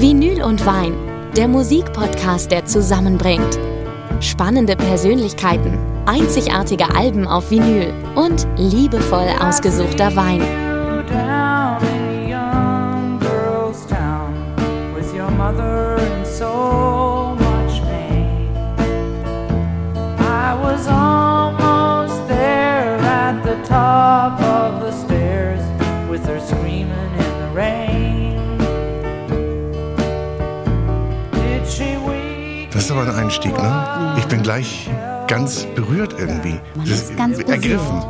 Vinyl und Wein, der Musikpodcast, der zusammenbringt. Spannende Persönlichkeiten, einzigartige Alben auf Vinyl und liebevoll ausgesuchter Wein. Ist aber ein Einstieg, ne? Ich bin gleich ganz berührt irgendwie. Man ist ganz ergriffen.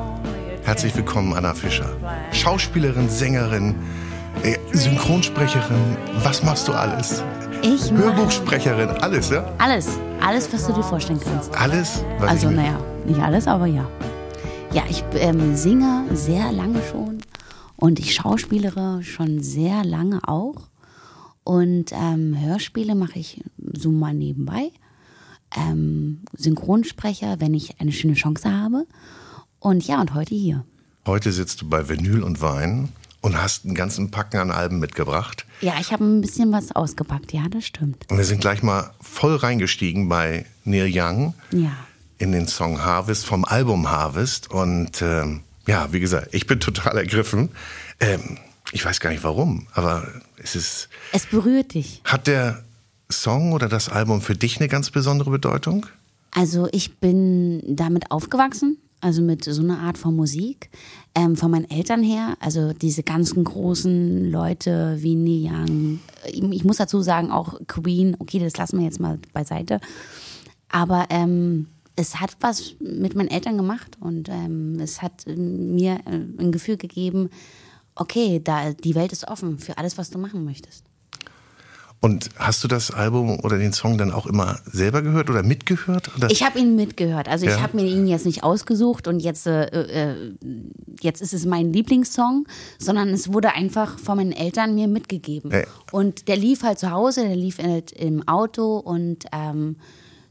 Herzlich willkommen, Anna Fischer. Schauspielerin, Sängerin, äh, Synchronsprecherin. Was machst du alles? Ich Hörbuchsprecherin, alles, ja? alles. Alles, was du dir vorstellen kannst. Alles, was Also, naja, nicht alles, aber ja. Ja, ich ähm, singe sehr lange schon und ich schauspielere schon sehr lange auch. Und ähm, Hörspiele mache ich so mal nebenbei. Ähm, Synchronsprecher, wenn ich eine schöne Chance habe. Und ja, und heute hier. Heute sitzt du bei Vinyl und Wein und hast einen ganzen Packen an Alben mitgebracht. Ja, ich habe ein bisschen was ausgepackt, ja, das stimmt. Und wir sind gleich mal voll reingestiegen bei Neil Young Ja. in den Song Harvest vom Album Harvest. Und ähm, ja, wie gesagt, ich bin total ergriffen. Ähm, ich weiß gar nicht warum, aber es ist. Es berührt dich. Hat der Song oder das Album für dich eine ganz besondere Bedeutung? Also ich bin damit aufgewachsen, also mit so einer Art von Musik, ähm, von meinen Eltern her. Also diese ganzen großen Leute wie Neil Young. Ich muss dazu sagen, auch Queen, okay, das lassen wir jetzt mal beiseite. Aber ähm, es hat was mit meinen Eltern gemacht und ähm, es hat mir äh, ein Gefühl gegeben, okay, da, die Welt ist offen für alles, was du machen möchtest. Und hast du das Album oder den Song dann auch immer selber gehört oder mitgehört? Oder? Ich habe ihn mitgehört. Also ich Ja. habe mir ihn jetzt nicht ausgesucht und jetzt, äh, äh, jetzt ist es mein Lieblingssong, sondern es wurde einfach von meinen Eltern mir mitgegeben. Ja. Und der lief halt zu Hause, der lief halt im Auto und ähm,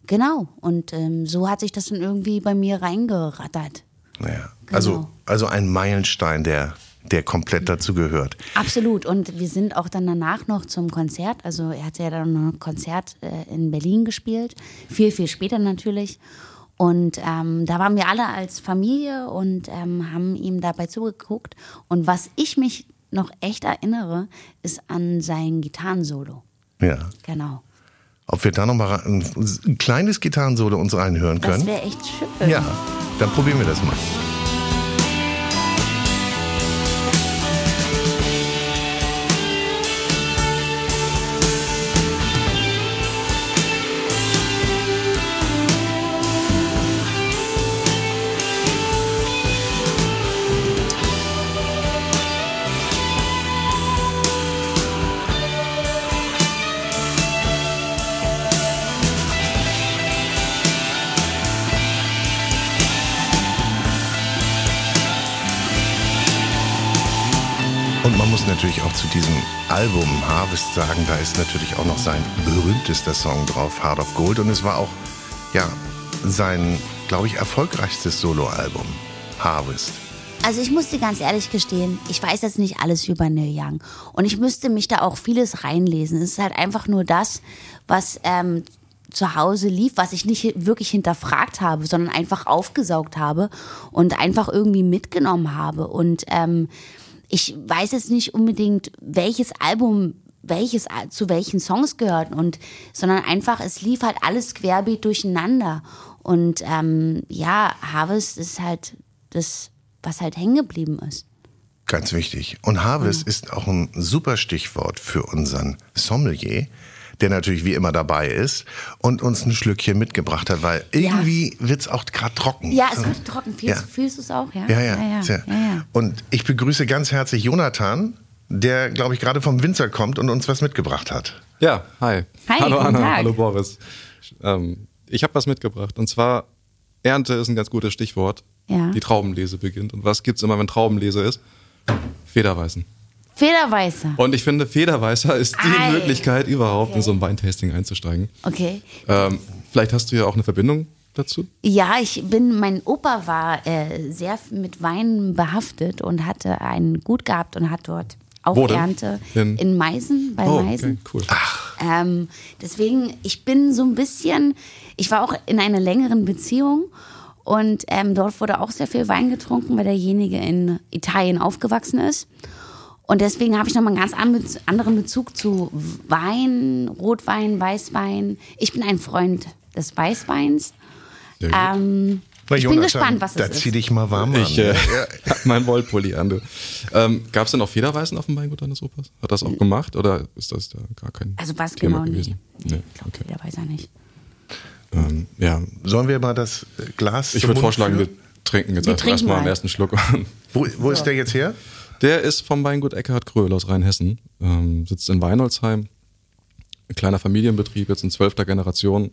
genau. Und ähm, so hat sich das dann irgendwie bei mir reingerattert. naja, also, Genau. also ein Meilenstein, der, der komplett dazu gehört. Absolut. Und wir sind auch dann danach noch zum Konzert. Also er hat ja dann noch ein Konzert äh, in Berlin gespielt. Viel, viel später natürlich. Und ähm, da waren wir alle als Familie und ähm, haben ihm dabei zugeguckt. Und was ich mich noch echt erinnere, ist an sein Gitarrensolo. Ja. Genau. Ob wir da nochmal ein, ein kleines Gitarrensolo uns reinhören Das können? wäre echt schön. Ja, dann probieren wir das mal. Man muss natürlich auch zu diesem Album Harvest sagen, da ist natürlich auch noch sein berühmtester Song drauf, Heart of Gold. Und es war auch, ja, sein, glaube ich, erfolgreichstes Soloalbum, Harvest. Also ich muss dir ganz ehrlich gestehen, ich weiß jetzt nicht alles über Neil Young und ich müsste mich da auch vieles reinlesen. Es ist halt einfach nur das, was ähm, zu Hause lief, was ich nicht wirklich hinterfragt habe, sondern einfach aufgesaugt habe und einfach irgendwie mitgenommen habe. Und ähm, ich weiß jetzt nicht unbedingt, welches Album welches zu welchen Songs gehört und sondern einfach es lief halt alles querbeet durcheinander. Und ähm, ja Harvest ist halt das was halt hängen geblieben ist. Ganz wichtig. Und Harvest ist auch ein super Stichwort für unseren Sommelier, der natürlich wie immer dabei ist und uns ein Schlückchen mitgebracht hat, weil irgendwie wird's auch gerade trocken. ja es wird trocken fühlst, Ja. fühlst du es auch ja Ja, ja. ja, ja, ja, ja. Und ich begrüße ganz herzlich Jonathan, der, glaube ich, gerade vom Winzer kommt und uns was mitgebracht hat. Ja, hi. Hi, hallo Anna, Tag. hallo Boris. Ähm, ich habe was mitgebracht und zwar Ernte ist ein ganz gutes Stichwort. Ja. Die Traubenlese beginnt. Und was gibt's immer, wenn Traubenlese ist? Federweißen. Federweißer Und ich finde, Federweißer ist die Ei. Möglichkeit, überhaupt Okay. in so ein Weintasting einzusteigen. okay Ähm, vielleicht hast du ja auch eine Verbindung dazu? Ja, ich bin, mein Opa war äh, sehr mit Wein behaftet und hatte einen Gut gehabt und hat dort auch Wo denn? Ernte. In- In, Meißen, bei Oh, Meißen. okay, cool. Ähm, deswegen, ich bin so ein bisschen, ich war auch in einer längeren Beziehung und ähm, dort wurde auch sehr viel Wein getrunken, weil derjenige in Italien aufgewachsen ist. Und deswegen habe ich nochmal einen ganz an- anderen Bezug zu Wein, Rotwein, Weißwein. Ich bin ein Freund des Weißweins. Ähm, ich bin Jonathan, gespannt, was Da es zieh ist. dich mal warm Ich äh, an. hab mein Wollpulli an. Du. Ähm, Gab es denn auch Federweißen auf dem Weingut deines Opas? Hat das auch gemacht oder ist das da gar kein Also was Thema genau gewesen? nicht. Nee, Ich glaube, okay. der weiß er nicht. Ähm, ja, Sollen wir mal das äh, Glas ich würde vorschlagen, wir trinken jetzt erstmal mal. einen ersten Schluck. Wo, wo ist der jetzt her? Der ist vom Weingut Eckhard Kröhl aus Rheinhessen, ähm, sitzt in Weinolzheim. Ein kleiner Familienbetrieb, jetzt in zwölfter Generation,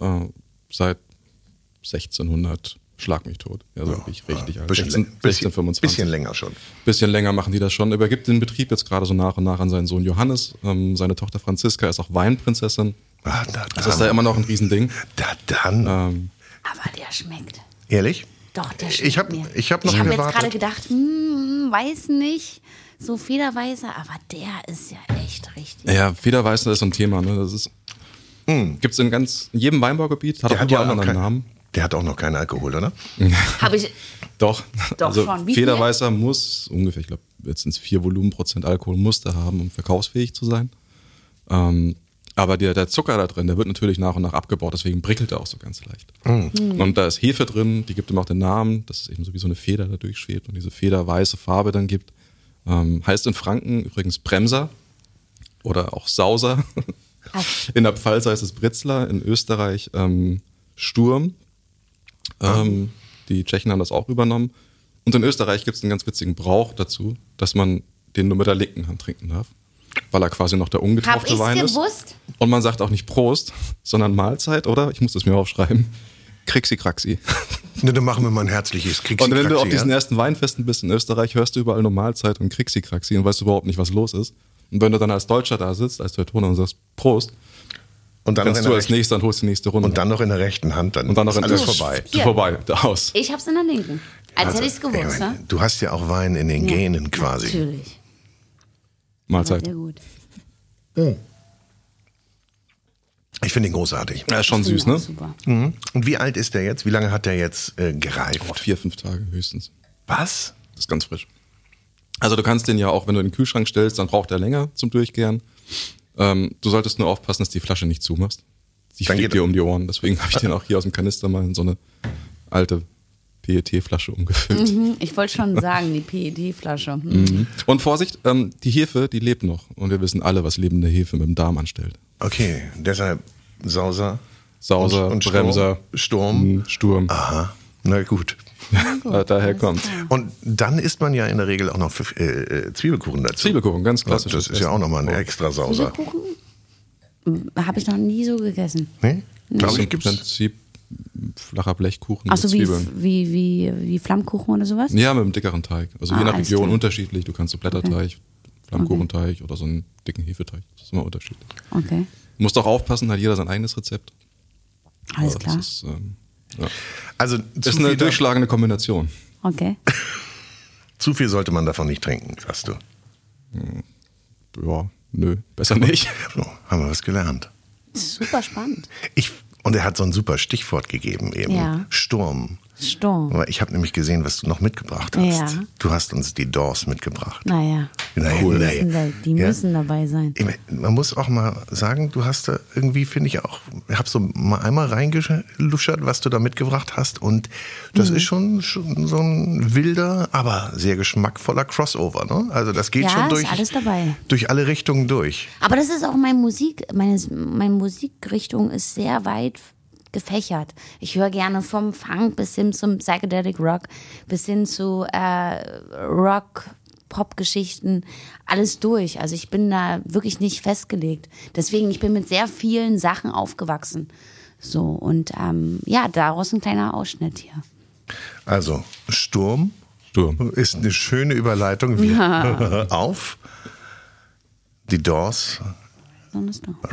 äh, seit 1600 schlag mich tot. Also wirklich richtig alt. Bisschen, 16, bisschen, 16, 25. bisschen länger schon. Bisschen länger machen die das schon. Übergibt den Betrieb jetzt gerade so nach und nach an seinen Sohn Johannes. Ähm, seine Tochter Franziska ist auch Weinprinzessin. Ah, da, Das ist da immer noch ein Riesending. Da dann. Ähm, Aber der schmeckt. Ehrlich? Doch, der schmeckt Ich hab- mir. ich hab noch Ich habe jetzt gerade gedacht, hm, weiß nicht, so federweißer, aber der ist ja echt richtig. ja, Federweißer ist so ein Thema. Ne? Das ist, Gibt es in ganz in jedem Weinbaugebiet, hat Der auch hat, ja einen kein, Namen. der hat auch noch keinen Alkohol, oder? Habe ich, Doch. Doch also schon. Wie viel? Federweißer muss ungefähr, ich glaube, jetzt sind es vier Volumenprozent Alkohol, muss der haben, um verkaufsfähig zu sein. Ähm, aber der, der Zucker da drin, der wird natürlich nach und nach abgebaut, deswegen prickelt er auch so ganz leicht. Und da ist Hefe drin, die gibt ihm auch den Namen, dass es eben so wie so eine Feder da durchschwebt und diese federweiße Farbe dann gibt. Ähm, heißt in Franken übrigens Bremser oder auch Sauser. In der Pfalz heißt es Britzler, in Österreich ähm, Sturm. Ähm, die Tschechen haben das auch übernommen. Und in Österreich gibt es einen ganz witzigen Brauch dazu, dass man den nur mit der linken Hand trinken darf. Weil er quasi noch der ich's Wein ist. gewusst? Und man sagt auch nicht Prost, sondern Mahlzeit, oder? Ich muss das mir aufschreiben. Krixi Kraxi. Ne, dann machen wir mal ein herzliches Kriegs Und wenn du auf diesen ersten Weinfesten bist in Österreich, hörst du überall nur Mahlzeit und Krixi Kraxi und weißt überhaupt nicht, was los ist. Und wenn du dann als Deutscher da sitzt, als Teutoner und sagst Prost, und dann, kannst du als nächster und holst die nächste Runde. und dann noch in der rechten Hand, dann, Und dann noch ist in alles der- vorbei. Hier. Vorbei, da aus. Ich hab's in der linken. Als hätte ich's ich gewusst, meine, ne? Du hast ja auch Wein in den Ja, Genen quasi. Natürlich. Mahlzeit. Sehr gut. Ich finde ihn großartig. Ja, ist schon süß, ne? Super. Mhm. Und wie alt ist der jetzt? Wie lange hat der jetzt äh, gereift? Oh, vier, fünf Tage höchstens. Was? Das ist ganz frisch. Also du kannst den ja auch, wenn du in den Kühlschrank stellst, dann braucht er länger zum Durchgären. Ähm, du solltest nur aufpassen, dass die Flasche nicht zumachst. Die Dann fliegt dir um die Ohren. Deswegen habe ich den auch hier aus dem Kanister mal in so eine alte PET-Flasche umgefüllt. Hm, Ich wollte schon sagen, die PET-Flasche. Hm. Mhm. Und Vorsicht, ähm, die Hefe, die lebt noch. Und wir wissen alle, was lebende Hefe mit dem Darm anstellt. Okay, deshalb Sauser. Sauser, und, und Sturm. Bremser, Sturm. Mhm, Sturm. Aha. Na gut. Da, daher kommt. Und dann isst man ja in der Regel auch noch äh, äh, Zwiebelkuchen dazu. Zwiebelkuchen, ganz klassisch. Das ist ja auch nochmal ein extra Sauser. Zwiebelkuchen? Habe ich noch nie so gegessen. Nee? Das Glaube ich, im gibt's. Flacher Blechkuchen Achso, mit wie, Zwiebeln. wie, wie, wie Flammkuchen oder sowas? Ja, mit einem dickeren Teig. Also je Ah, nach alles Region klar. unterschiedlich. Du kannst so Blätterteig, Flammkuchenteig oder so einen dicken Hefeteig. Das ist immer unterschiedlich. Okay, Du musst auch aufpassen, hat jeder sein eigenes Rezept. alles Aber klar. Das ist, ähm, ja. Also das ist eine durchschlagende Kombination. Okay. zu viel sollte man davon nicht trinken, sagst du. Ja, nö, besser nicht. So, haben wir was gelernt. Super spannend. Ich, und er hat so ein super Stichwort gegeben eben. Ja. Sturm. Sturm. Aber ich habe nämlich gesehen, was du noch mitgebracht hast. Ja. Du hast uns die Doors mitgebracht. Naja, Naja, die, naja. müssen, da, die Ja. müssen dabei sein. Man muss auch mal sagen, du hast da irgendwie, finde ich auch, ich habe so mal einmal reingeluschert, was du da mitgebracht hast. Und das Mhm. ist schon, schon so ein wilder, aber sehr geschmackvoller Crossover. Ne? Also das geht Ja, schon ist durch, alles dabei. durch alle Richtungen durch. Aber das ist auch meine Musik, meine, meine Musikrichtung ist sehr weit gefächert. Ich höre gerne vom Funk bis hin zum Psychedelic Rock, bis hin zu äh, Rock, Pop-Geschichten, alles durch. Also ich bin da wirklich nicht festgelegt. Deswegen, ich bin mit sehr vielen Sachen aufgewachsen. So, und ähm, ja, daraus ein kleiner Ausschnitt hier. Also Sturm Sturm. ist eine schöne Überleitung Wir- auf die Doors.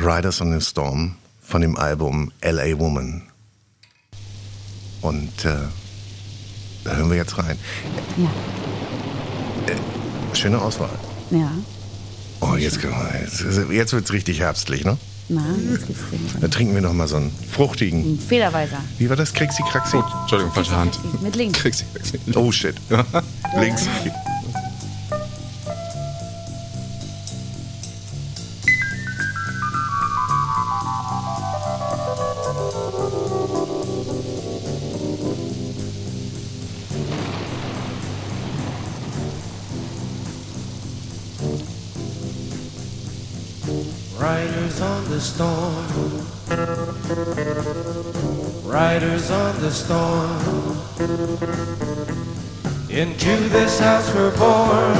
Riders on the Storm von dem Album LA Woman. Und äh, da hören wir jetzt rein. Ja. Schöne Auswahl. Ja. Oh, jetzt, jetzt, jetzt wird es richtig herbstlich, ne? Na, jetzt gibt's den. Dann trinken wir noch mal so einen fruchtigen. Federweiser. Wie war das? Krixi Kraxi? Oh, Entschuldigung, falsche Hand. Mit links. Kriegst du- Oh shit. Links. Storm. Into this house we're born.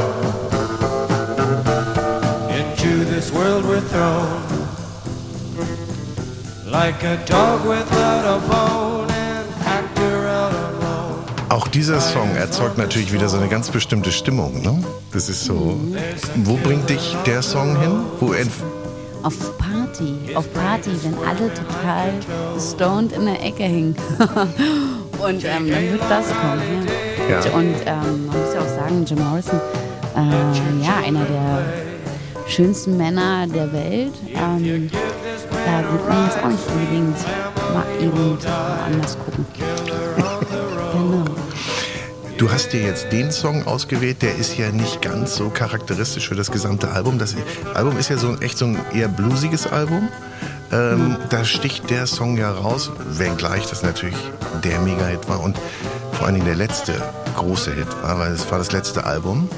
Into this world we're thrown. Like a dog without a bone and actor out alone. Auch dieser Song erzeugt natürlich wieder so eine ganz bestimmte Stimmung, ne? Das ist so. Wo bringt dich der Song hin? Wo Auf Party. Auf Party, wenn alle total stoned in der Ecke hängen. Und ähm, dann wird das kommen. Ja. Ja. Und ähm, man muss ja auch sagen, Jim Morrison, äh, ja, einer der schönsten Männer der Welt. Ähm, da wird man jetzt auch nicht unbedingt mal eben anders gucken. Du hast dir jetzt den Song ausgewählt, der ist ja nicht ganz so charakteristisch für das gesamte Album. Das Album ist ja so ein, echt so ein eher bluesiges Album. Ähm, Da sticht der Song ja raus, wenngleich das natürlich der Mega-Hit war und vor allen Dingen der letzte große Hit war, weil es war das letzte Album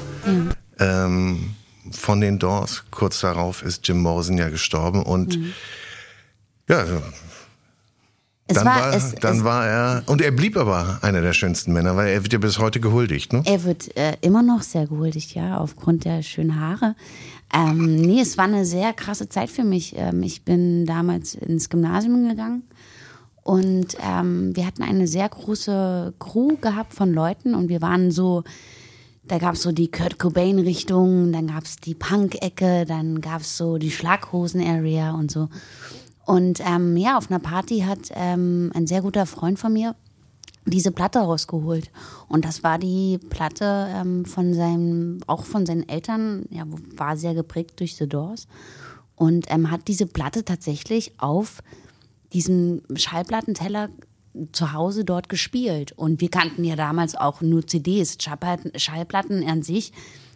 ähm, von den Doors. Kurz darauf ist Jim Morrison ja gestorben und ja, Es dann, war, war, es, dann es, war er, und er blieb aber einer der schönsten Männer, weil er wird ja bis heute gehuldigt, ne? Er wird äh, immer noch sehr gehuldigt, ja, aufgrund der schönen Haare. Ähm, nee, es war eine sehr krasse Zeit für mich. Ähm, ich bin damals ins Gymnasium gegangen und ähm, wir hatten eine sehr große Crew gehabt von Leuten und wir waren so, da gab es so die Kurt Cobain-Richtung, dann gab es die Punk-Ecke, dann gab es so die Schlaghosen-Area und so. Und ähm, ja, auf einer Party hat ähm, ein sehr guter Freund von mir diese Platte rausgeholt. Und das war die Platte ähm, von seinem, auch von seinen Eltern, ja, war sehr geprägt durch The Doors. Und ähm, hat diese Platte tatsächlich auf diesem Schallplattenteller zu Hause dort gespielt. Und wir kannten ja damals auch nur CDs, Schallplatten, an sich.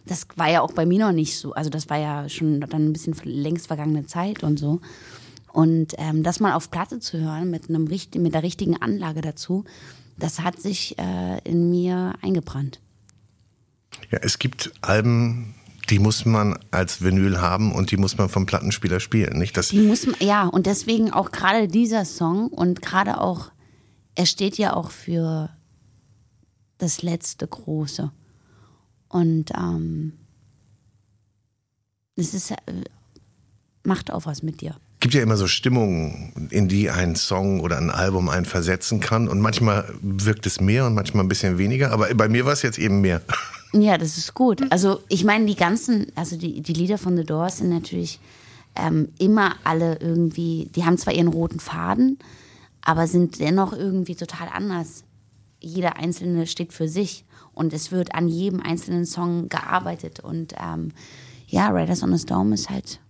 Das war ja auch bei mir noch nicht so. Also das war ja schon dann ein bisschen längst vergangene Zeit und so. Und ähm, das mal auf Platte zu hören mit einem mit der richtigen Anlage dazu, das hat sich äh, in mir eingebrannt. Ja, es gibt Alben, die muss man als Vinyl haben und die muss man vom Plattenspieler spielen. Nicht das, Die muss man, ja, und deswegen auch gerade dieser Song und gerade auch, er steht ja auch für das letzte Große. Und ähm, es ist, äh, macht auch was mit dir. Gibt ja immer so Stimmungen, in die ein Song oder ein Album einen versetzen kann. Und manchmal wirkt es mehr und manchmal ein bisschen weniger. Aber bei mir war es jetzt eben mehr. Ja, das ist gut. Also ich meine, die ganzen, also die, die Lieder von The Doors sind natürlich ähm, immer alle irgendwie, die haben zwar ihren roten Faden, aber sind dennoch irgendwie total anders. Jeder einzelne steht für sich und es wird an jedem einzelnen Song gearbeitet. Und ähm, ja, Riders on the Storm ist halt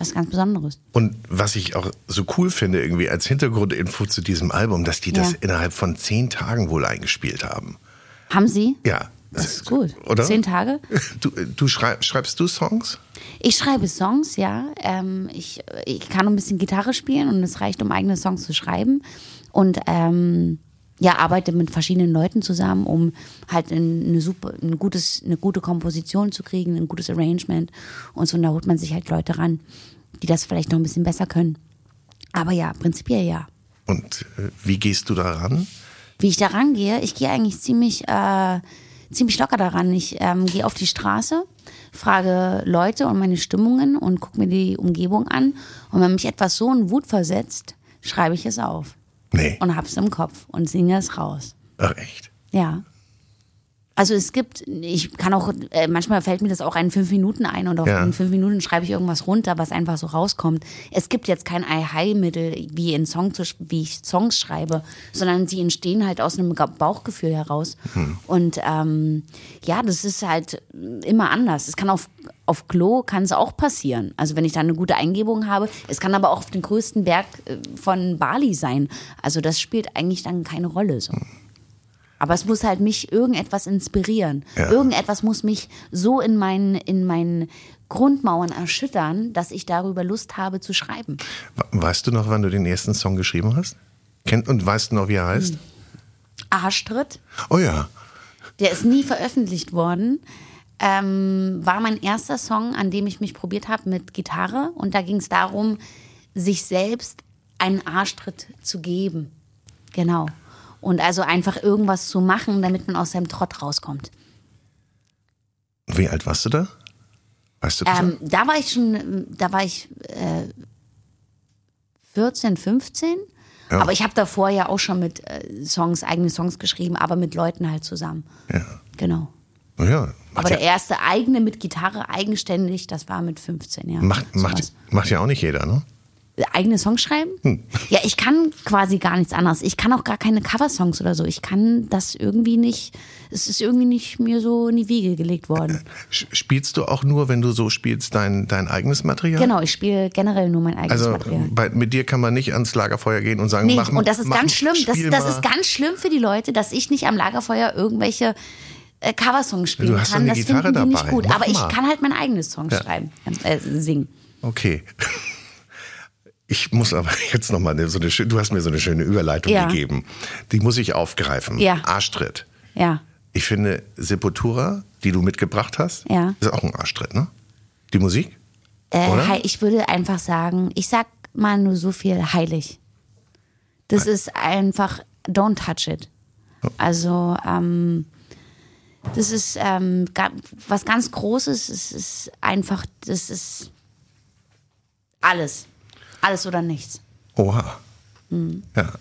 was ganz Besonderes. Und was ich auch so cool finde, irgendwie als Hintergrundinfo zu diesem Album, dass die das Ja. innerhalb von zehn Tagen wohl eingespielt haben. Haben Sie? Ja. Das ist gut. Oder? Zehn Tage? Du, du schreib, schreibst du Songs? Ich schreibe Songs, ja. Ähm, ich, ich kann ein bisschen Gitarre spielen und es reicht, um eigene Songs zu schreiben. Und ähm, ja, arbeite mit verschiedenen Leuten zusammen, um halt ein, eine super, ein gutes, eine gute Komposition zu kriegen, ein gutes Arrangement. Und so, und da holt man sich halt Leute ran, die das vielleicht noch ein bisschen besser können. Aber ja, prinzipiell ja. Und äh, wie gehst du daran? Wie ich da rangehe, ich gehe eigentlich ziemlich, äh, ziemlich locker daran. Ich ähm, gehe auf die Straße, frage Leute und meine Stimmungen und gucke mir die Umgebung an. Und wenn mich etwas so in Wut versetzt, schreibe ich es auf Nee. und hab's im Kopf und singe es raus. Ach echt. Ja. Also es gibt, ich kann auch, äh, manchmal fällt mir das auch in fünf Minuten ein und auch Ja. in fünf Minuten schreibe ich irgendwas runter, was einfach so rauskommt. Es gibt jetzt kein Ei-Hai-Mittel, wie in Song zu, wie ich Songs schreibe, sondern sie entstehen halt aus einem Bauchgefühl heraus. Und ähm, ja, das ist halt immer anders. Es kann auf auf Klo kann es auch passieren. Also wenn ich da eine gute Eingebung habe. Es kann aber auch auf den größten Berg äh, von Bali sein. Also das spielt eigentlich dann keine Rolle so. Aber es muss halt mich irgendetwas inspirieren. Ja. Irgendetwas muss mich so in meinen, in meinen Grundmauern erschüttern, dass ich darüber Lust habe zu schreiben. We- Weißt du noch, wann du den ersten Song geschrieben hast? Kennt und weißt du noch, wie er heißt? Arschtritt, Oh ja. der ist nie veröffentlicht worden, ähm, war mein erster Song, an dem ich mich probiert habe mit Gitarre. Und da ging es darum, sich selbst einen Arschtritt zu geben. Genau. Und also einfach irgendwas zu machen, damit man aus seinem Trott rauskommt. Wie alt warst du da? Weißt du das? Ähm, da war ich schon, da war ich äh, 14, 15. Ja. Aber ich habe davor ja auch schon mit äh, Songs, eigene Songs geschrieben, aber mit Leuten halt zusammen. ja. Genau. Ja. Aber der erste eigene mit Gitarre, eigenständig, das war mit 15, ja. macht, macht, macht ja auch nicht jeder, ne? Eigene Songs schreiben? Hm. Ja, ich kann quasi gar nichts anderes. Ich kann auch gar keine Coversongs oder so. Ich kann das irgendwie nicht, es ist irgendwie nicht mir so in die Wiege gelegt worden. Sch- Spielst du auch nur, wenn du so spielst, dein, dein eigenes Material? Genau, ich spiele generell nur mein eigenes Also Material. bei, mit dir kann man nicht ans Lagerfeuer gehen und sagen, Nee, mach mal. und das ist mach, ganz schlimm. Das, das ist ganz schlimm für die Leute, dass ich nicht am Lagerfeuer irgendwelche äh, Coversongs spielen Du hast kann. eine Das Gitarre finden die dabei. nicht gut. Mach Aber ich mal. kann halt mein eigenes Song Ja. schreiben, äh, singen. Okay. Ich muss aber jetzt noch mal eine, so eine schöne, du hast mir so eine schöne Überleitung Ja. gegeben. Die muss ich aufgreifen. Ja. Arschtritt. Ja. Ich finde Sepultura, die du mitgebracht hast, Ja. ist auch ein Arschtritt, ne? Die Musik? Äh, ich würde einfach sagen, ich sag mal nur so viel heilig. Das ist einfach, don't touch it. Also, ähm, das ist ähm, was ganz Großes. Es ist einfach, das ist alles. Alles oder nichts. Oha. Hm. Ja.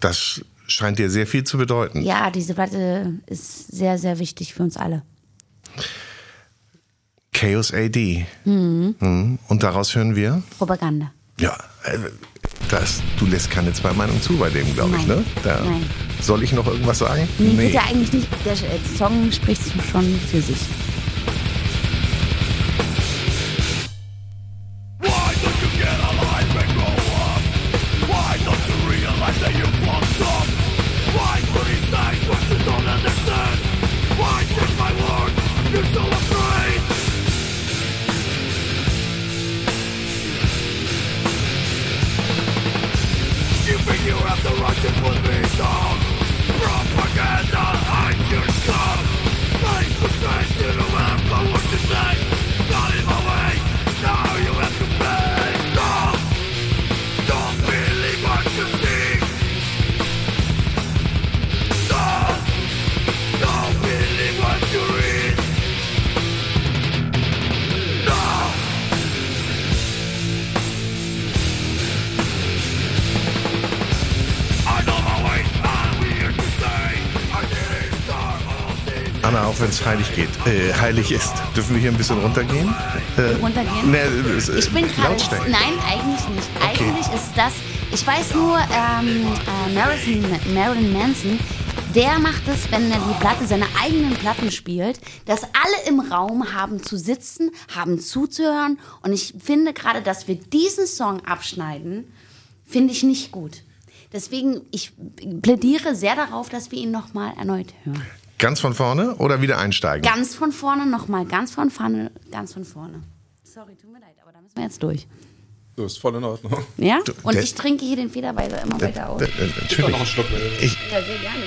Das scheint dir sehr viel zu bedeuten. Ja, diese Platte ist sehr, sehr wichtig für uns alle. Chaos AD. Mhm. Und daraus hören wir? Propaganda. Ja, äh, das, du lässt keine zwei Meinungen zu bei dem, glaube ich, ne? Da, Nein. Soll ich noch irgendwas sagen? Nee, bitte eigentlich nicht. Der äh, Song spricht schon für sich. Heilig geht, äh, heilig ist, dürfen wir hier ein bisschen runtergehen? Äh, Runtergehen? Ne, es- Ich bin gerade. Nein, eigentlich nicht. Eigentlich ist das. Ich weiß nur, ähm, äh, Marilyn, Marilyn Manson, der macht es, wenn er die Platte, seine eigenen Platten spielt, dass alle im Raum haben zu sitzen, haben zuzuhören. Und ich finde gerade, dass wir diesen Song abschneiden, finde ich nicht gut. Deswegen, ich plädiere sehr darauf, dass wir ihn nochmal erneut hören. Ganz von vorne oder wieder einsteigen? Ganz von vorne nochmal, ganz von vorne, ganz von vorne. Sorry, tut mir leid, aber da müssen wir jetzt durch. So, ist voll in Ordnung. Ja? Und ich trinke hier den Federweiser immer weiter aus. Natürlich. Noch einen Schluck mehr. Ich, Ja, sehr gerne.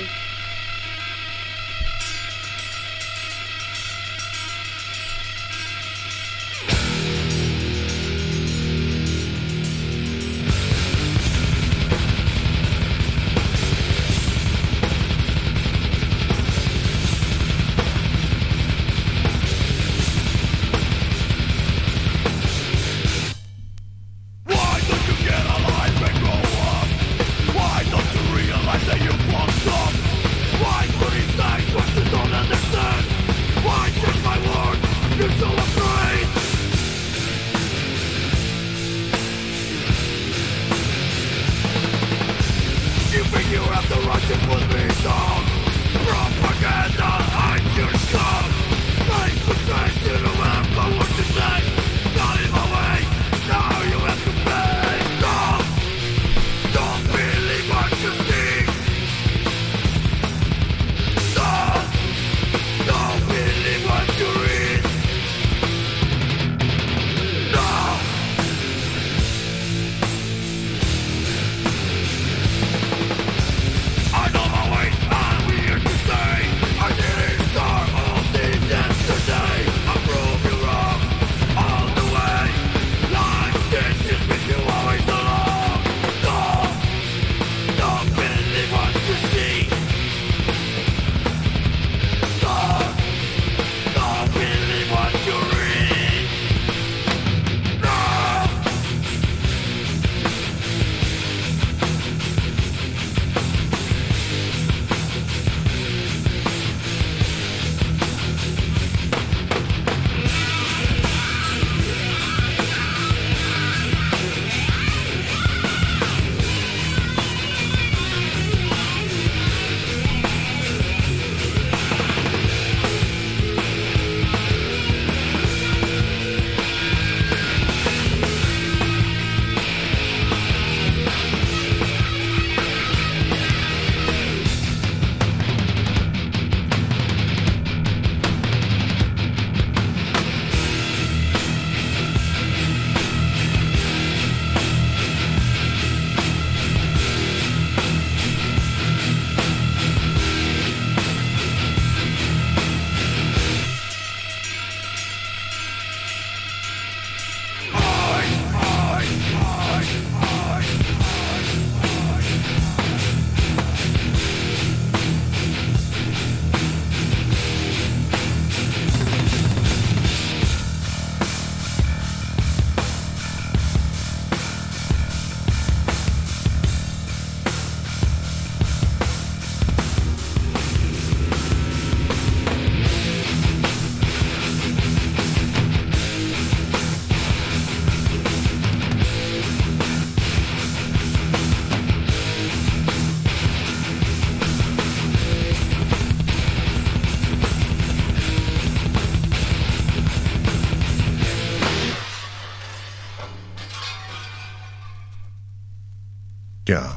Ja.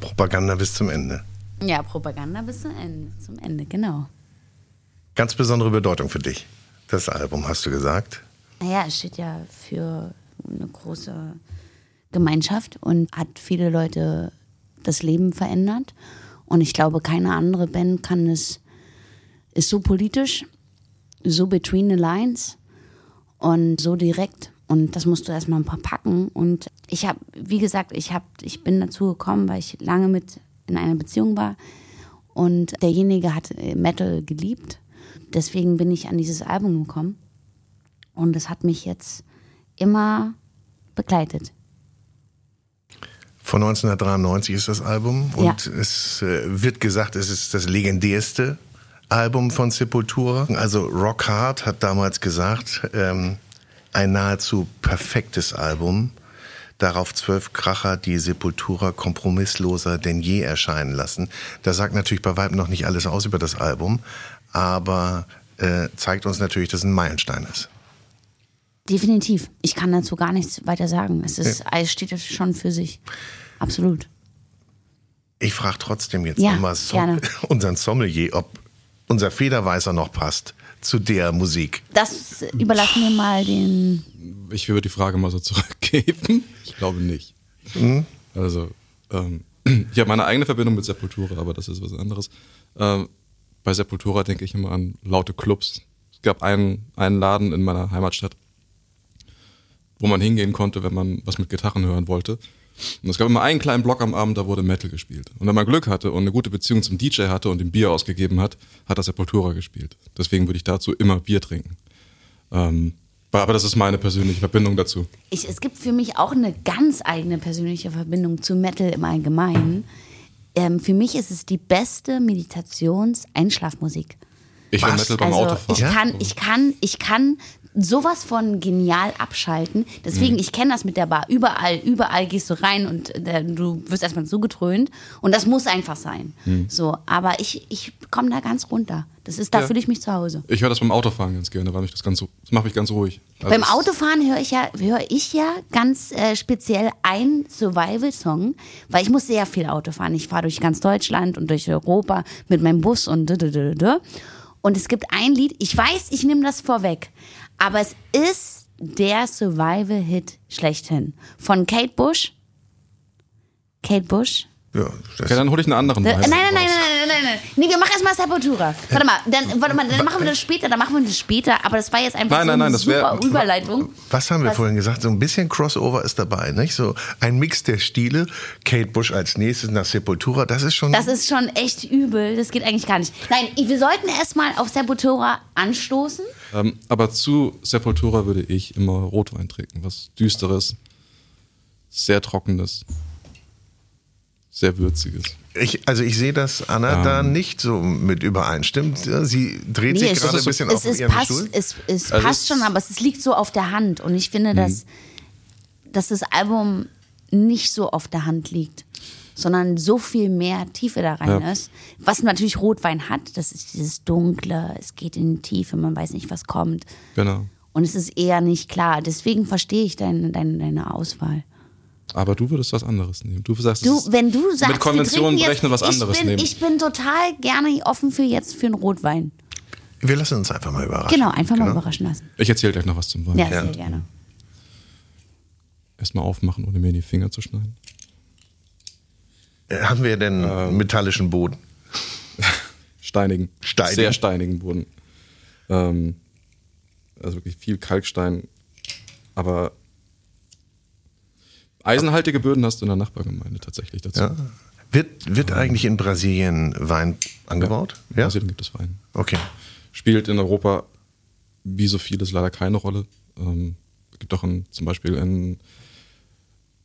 Propaganda bis zum Ende. Ja, Propaganda bis zum Ende, zum Ende, genau. Ganz besondere Bedeutung für dich. Das Album, hast du gesagt. Naja, es steht ja für eine große Gemeinschaft und hat viele Leute das Leben verändert. Und ich glaube, keine andere Band kann es, ist so politisch, so between the lines und so direkt. Und das musst du erstmal ein paar packen. Und ich habe, wie gesagt, ich, hab, ich bin dazu gekommen, weil ich lange mit in einer Beziehung war. Und derjenige hat Metal geliebt. Deswegen bin ich an dieses Album gekommen. Und es hat mich jetzt immer begleitet. Von 1993 ist das Album und Ja. es äh, wird gesagt, es ist das legendärste Album von Sepultura. Also Rock Hard hat damals gesagt, ähm, ein nahezu perfektes Album. Darauf zwölf Kracher, die Sepultura kompromissloser denn je erscheinen lassen. Das sagt natürlich bei Weitem noch nicht alles aus über das Album, aber äh, zeigt uns natürlich, dass es ein Meilenstein ist. Definitiv. Ich kann dazu gar nichts weiter sagen. Es ist, es steht schon für sich. Absolut. Ich frage trotzdem jetzt Ja, nochmal so, unseren Sommelier, ob unser Federweißer noch passt zu der Musik. Das überlassen wir mal den. Ich würde die Frage mal so zurückgeben. Ich glaube nicht. Also, ähm, ich habe meine eigene Verbindung mit Sepultura, aber das ist was anderes. Ähm, bei Sepultura denke ich immer an laute Clubs. Es gab einen, einen Laden in meiner Heimatstadt, wo man hingehen konnte, wenn man was mit Gitarren hören wollte. Und es gab immer einen kleinen Block am Abend, da wurde Metal gespielt. Und wenn man Glück hatte und eine gute Beziehung zum DJ hatte und ihm Bier ausgegeben hat, hat er Sepultura gespielt. Deswegen würde ich dazu immer Bier trinken. Ähm, aber das ist meine persönliche Verbindung dazu. Ich, es gibt für mich auch eine ganz eigene persönliche Verbindung zu Metal im Allgemeinen. Ähm, für mich ist es die beste Meditations-Einschlafmusik. Ich höre? Metal beim Also Autofahren. ich kann, ich kann, ich kann sowas von genial abschalten. Deswegen, ich kenne das mit der Bar. Überall, überall gehst du rein und äh, du wirst erstmal zugetrönt. Und das muss einfach sein. So, aber ich, ich komme da ganz runter. Das ist, da Ja. fühle ich mich zu Hause. Ich höre das beim Autofahren ganz gerne, weil mich das ganz, das macht mich ganz ruhig. Also Beim Autofahren höre ich ja, höre ich ja ganz äh, speziell einen Survival-Song, weil ich muss sehr viel Auto fahren. Ich fahre durch ganz Deutschland und durch Europa mit meinem Bus und und es gibt ein Lied, ich weiß, ich nehme das vorweg, aber es ist der Survival-Hit schlechthin von Kate Bush. Kate Bush. Ja, das Okay, dann hole ich einen anderen Äh, Wein nein, nein, nein, nein, nein, nein, nein. Nee, wir machen erstmal Sepultura. Warte mal, dann, warte mal, dann machen wir das später, dann machen wir das später, aber das war jetzt einfach Nein, so nein, nein, eine das wär- super Überleitung. Was haben wir Was? vorhin gesagt? So ein bisschen Crossover ist dabei, nicht? So ein Mix der Stile. Kate Bush als nächstes nach Sepultura. Das ist schon. Das ist schon echt übel. Das geht eigentlich gar nicht. Nein, wir sollten erstmal auf Sepultura anstoßen. Ähm, aber zu Sepultura würde ich immer Rotwein trinken. Was Düsteres, sehr Trockenes, sehr Würziges. Ich, also ich sehe, dass Anna da nicht so mit übereinstimmt. Sie dreht sich es, gerade ein bisschen es, auf ist ihren passt, Stuhl. es, es Also passt es- schon, aber es liegt so auf der Hand. Und ich finde, dass, dass das Album nicht so auf der Hand liegt, sondern so viel mehr Tiefe da rein Ja. ist. Was natürlich Rotwein hat, das ist dieses Dunkle, es geht in die Tiefe, man weiß nicht, was kommt. Genau. Und es ist eher nicht klar. Deswegen verstehe ich deine, deine, deine Auswahl. Aber du würdest was anderes nehmen. Du sagst, Du, wenn du sagst, mit Konventionen berechnen was anderes ich bin, nehmen. Ich bin total gerne offen für jetzt für einen Rotwein. Wir lassen uns einfach mal überraschen. Genau, einfach mal überraschen lassen. ich erzähle gleich noch was zum Wein. Ja, Ja. sehr gerne. Erstmal aufmachen, ohne mir in die Finger zu schneiden. Haben wir denn Ähm. metallischen Boden? Steinigen. Steinigen. Sehr steinigen Boden. Ähm, also wirklich viel Kalkstein. Aber eisenhaltige Böden hast du in der Nachbargemeinde tatsächlich dazu. Ja. Wird, wird eigentlich in Brasilien Wein angebaut? Ja. Außerdem gibt es Wein. Okay. Spielt in Europa wie so vieles leider keine Rolle. Ähm, gibt auch in, zum Beispiel in,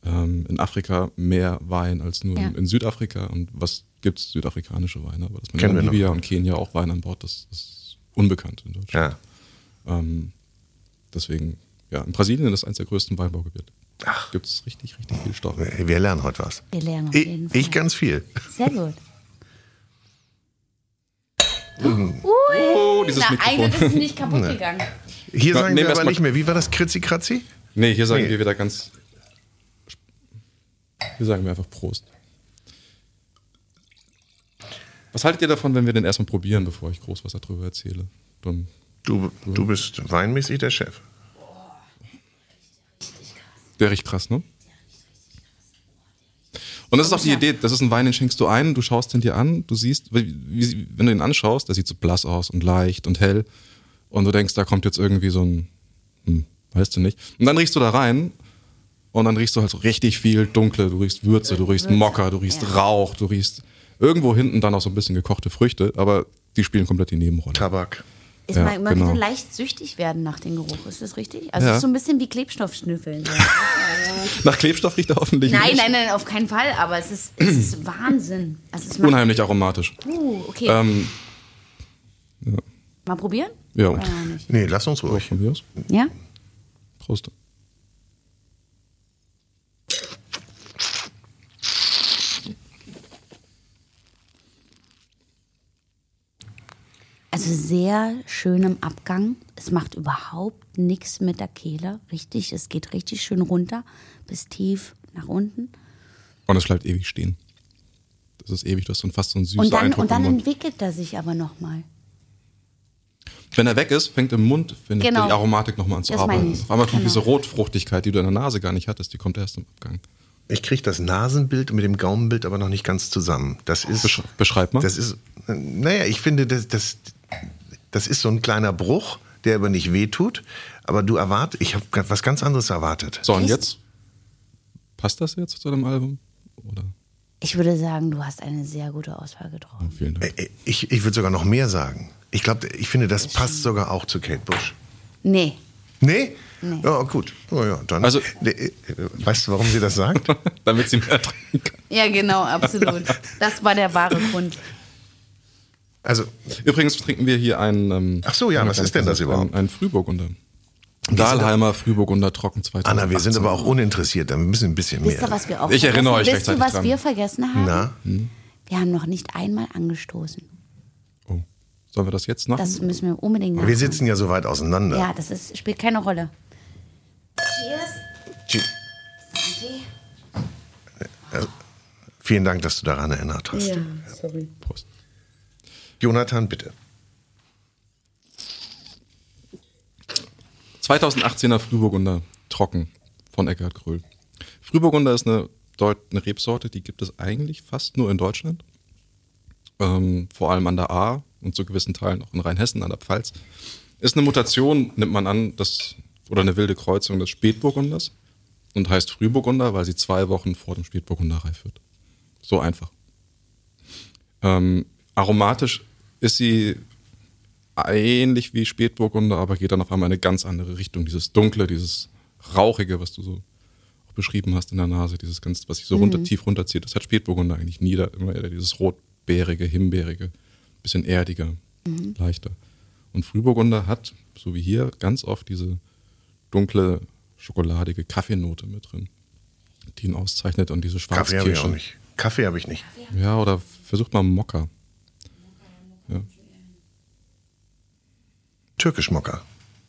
ähm, in Afrika mehr Wein als nur Ja. in, in Südafrika. Und was gibt es südafrikanische Weine? Aber dass man Kennen in. Namibia und Kenia auch Wein anbaut, das ist unbekannt in Deutschland. Ja. Ähm, deswegen, ja, in Brasilien ist eines der größten Weinbaugebiete. Ach. Gibt es richtig, richtig viel Stoff. Wir lernen heute was. Wir lernen auf Ich, jeden Fall. ich ganz viel. Sehr gut. Oh, dieses Na, Mikrofon. eine ist nicht kaputt gegangen. Hier Na, sagen wir aber nicht mehr. Wie war das? Kritzi Kratzi? Nee, hier sagen Nee. wir wieder ganz. Hier sagen wir einfach Prost. Was haltet ihr davon, wenn wir den erstmal probieren, bevor ich groß was darüber erzähle? Dann, Du, du bist weinmäßig der Chef. Der riecht krass, ne? Und das ist auch die Idee, das ist ein Wein, den schenkst du ein, du schaust ihn dir an, du siehst, wie, wie, wenn du ihn anschaust, der sieht so blass aus und leicht und hell und du denkst, da kommt jetzt irgendwie so ein, hm, weißt du nicht. Und dann riechst du da rein und dann riechst du halt so richtig viel Dunkle, du riechst Würze, du riechst Mocker, du riechst Rauch, du riechst irgendwo hinten dann auch so ein bisschen gekochte Früchte, aber die spielen komplett die Nebenrolle. Tabak. Ist Ja, man, man genau. könnte leicht süchtig werden nach dem Geruch, ist das richtig? Also Ja. es ist so ein bisschen wie Klebstoffschnüffeln. So. Nach Klebstoff riecht er hoffentlich nein, nicht. nein, nein, auf keinen Fall, aber es ist, es ist Wahnsinn. Also es Unheimlich aromatisch. uh, okay. Ähm, Mal probieren? ja, Oder noch nicht? Nee, lass uns ruhig. Ja? Prost. Sehr schön im Abgang. Es macht überhaupt nichts mit der Kehle. Richtig, es geht richtig schön runter bis tief nach unten. Und es bleibt ewig stehen. Das ist ewig, du hast so fast so einen süßen Und dann, Eindruck und dann entwickelt er sich aber nochmal. Wenn er weg ist, fängt im Mund findet Genau. die Aromatik nochmal an zu Das arbeiten. Auf einmal kommt Genau. diese Rotfruchtigkeit, die du in der Nase gar nicht hattest, die kommt erst im Abgang. Ich kriege das Nasenbild mit dem Gaumenbild aber noch nicht ganz zusammen. Das ist. Besch beschreib mal. Das ist, äh, naja, ich finde, das, das, das ist so ein kleiner Bruch, der aber nicht wehtut. Aber du erwartest, ich habe was ganz anderes erwartet. so, und jetzt? Passt das jetzt zu dem Album? Oder? Ich würde sagen, du hast eine sehr gute Auswahl getroffen. Vielen Dank. Ich, ich würde sogar noch mehr sagen. Ich glaube, ich finde, das passt sogar auch zu Kate Bush. Nee. Nee? Ja, gut. Oh, ja, dann. Also- Nee, äh, weißt du, warum sie das sagt? Damit sie mehr trinken kann. Ja, genau, absolut. Das war der wahre Grund. Also, Übrigens trinken wir hier einen. Ähm, Ach so, ja, was ist denn das überhaupt? Einen Frühburgunder. Dahlheimer, Frühburgunder, Trocken 2018. Anna, wir sind aber auch uninteressiert, da müssen ein bisschen Wisst ihr, mehr. was wir auch Ich erinnere euch vergessen? Wisst ihr, rechtzeitig was dran. wir vergessen haben? Na, Wir haben noch nicht einmal angestoßen. Oh. Sollen wir das jetzt machen? Das müssen wir unbedingt machen. wir sitzen ja so weit auseinander. Ja, das ist, spielt keine Rolle. Tschü- Vielen Dank, dass du daran erinnert hast. sorry. Prost. Jonathan, bitte. 2018er Frühburgunder Trocken von Eckhard Kröll. Frühburgunder ist eine, Deut eine Rebsorte, die gibt es eigentlich fast nur in Deutschland. Ähm, vor allem an der A und zu gewissen Teilen auch in Rheinhessen, an der Pfalz. Ist eine Mutation, nimmt man an, das, oder eine wilde Kreuzung des Spätburgunders und heißt Frühburgunder, weil sie zwei Wochen vor dem Spätburgunder reif wird. So einfach. Ähm, aromatisch ist sie ähnlich wie Spätburgunder, aber geht dann auf einmal in eine ganz andere Richtung. Dieses Dunkle, dieses Rauchige, was du so auch beschrieben hast in der Nase, dieses ganz, was sich so runter, tief runterzieht. Das hat Spätburgunder eigentlich nie. Da immer eher dieses rotbeerige, himbeerige, bisschen erdiger, leichter. Und Frühburgunder hat, so wie hier, ganz oft diese dunkle, schokoladige Kaffeenote mit drin, die ihn auszeichnet und diese Kaffee habe ich auch nicht. Kaffee habe ich nicht. Ja, oder versucht mal Mokka. Türkischmocker.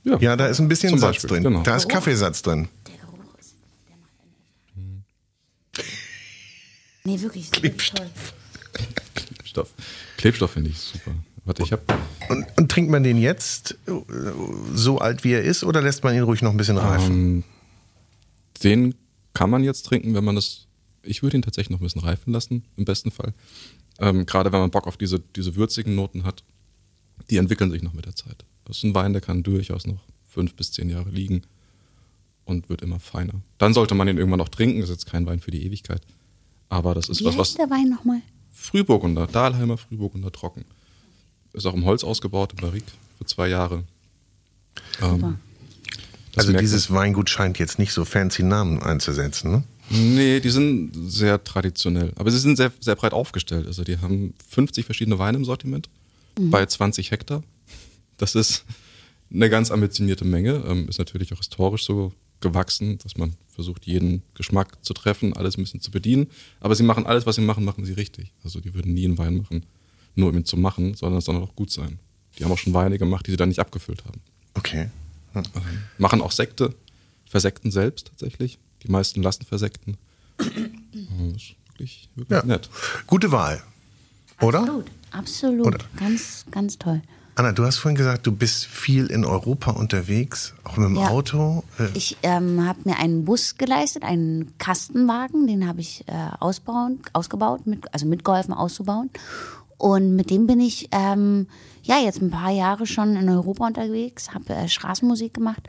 Ja. Ja, da ist ein bisschen Zum Satz Beispiel, drin. genau. Da ist Kaffeesatz drin. Der Geruch ist. Der macht einen echt. Nee, wirklich. toll. Klebstoff. Klebstoff finde ich super. Warte, ich habe Und, und trinkt man den jetzt so alt wie er ist oder lässt man ihn ruhig noch ein bisschen reifen? Ähm, den kann man jetzt trinken, wenn man das. Ich würde ihn tatsächlich noch ein bisschen reifen lassen, im besten Fall. Ähm, Gerade wenn man Bock auf diese, diese würzigen Noten hat, die entwickeln sich noch mit der Zeit. Das ist ein Wein, der kann durchaus noch fünf bis zehn Jahre liegen und wird immer feiner. Dann sollte man ihn irgendwann noch trinken. Das ist jetzt kein Wein für die Ewigkeit. Aber das ist Wie was, heißt was. der Wein nochmal? Frühburgunder, Dahlheimer Frühburgunder trocken. Ist auch im Holz ausgebaut, im Barrique, für zwei Jahre. Ähm, also dieses Weingut scheint jetzt nicht so fancy Namen einzusetzen. Ne? Nee, die sind sehr traditionell. Aber sie sind sehr, sehr breit aufgestellt. Also die haben 50 verschiedene Weine im Sortiment bei 20 Hektar. Das ist eine ganz ambitionierte Menge. Ähm, ist natürlich auch historisch so gewachsen, dass man versucht, jeden Geschmack zu treffen, alles ein bisschen zu bedienen. Aber sie machen alles, was sie machen, machen sie richtig. Also die würden nie einen Wein machen, nur um ihn zu machen, sondern es soll auch gut sein. Die haben auch schon Weine gemacht, die sie dann nicht abgefüllt haben. Okay. Ähm, machen auch Sekte, versekten selbst tatsächlich. Die meisten lassen versekten. Ähm, ist wirklich, wirklich Ja. nett. Gute Wahl. Oder? Absolut. Absolut. Oder? Ganz, ganz toll. Anna, du hast vorhin gesagt, du bist viel in Europa unterwegs, auch mit dem Ja. Auto. Äh, Ich ähm, habe mir einen Bus geleistet, einen Kastenwagen, den habe ich äh, ausbauen, ausgebaut, mit, also mitgeholfen auszubauen. Und mit dem bin ich ähm, ja jetzt ein paar Jahre schon in Europa unterwegs, habe äh, Straßenmusik gemacht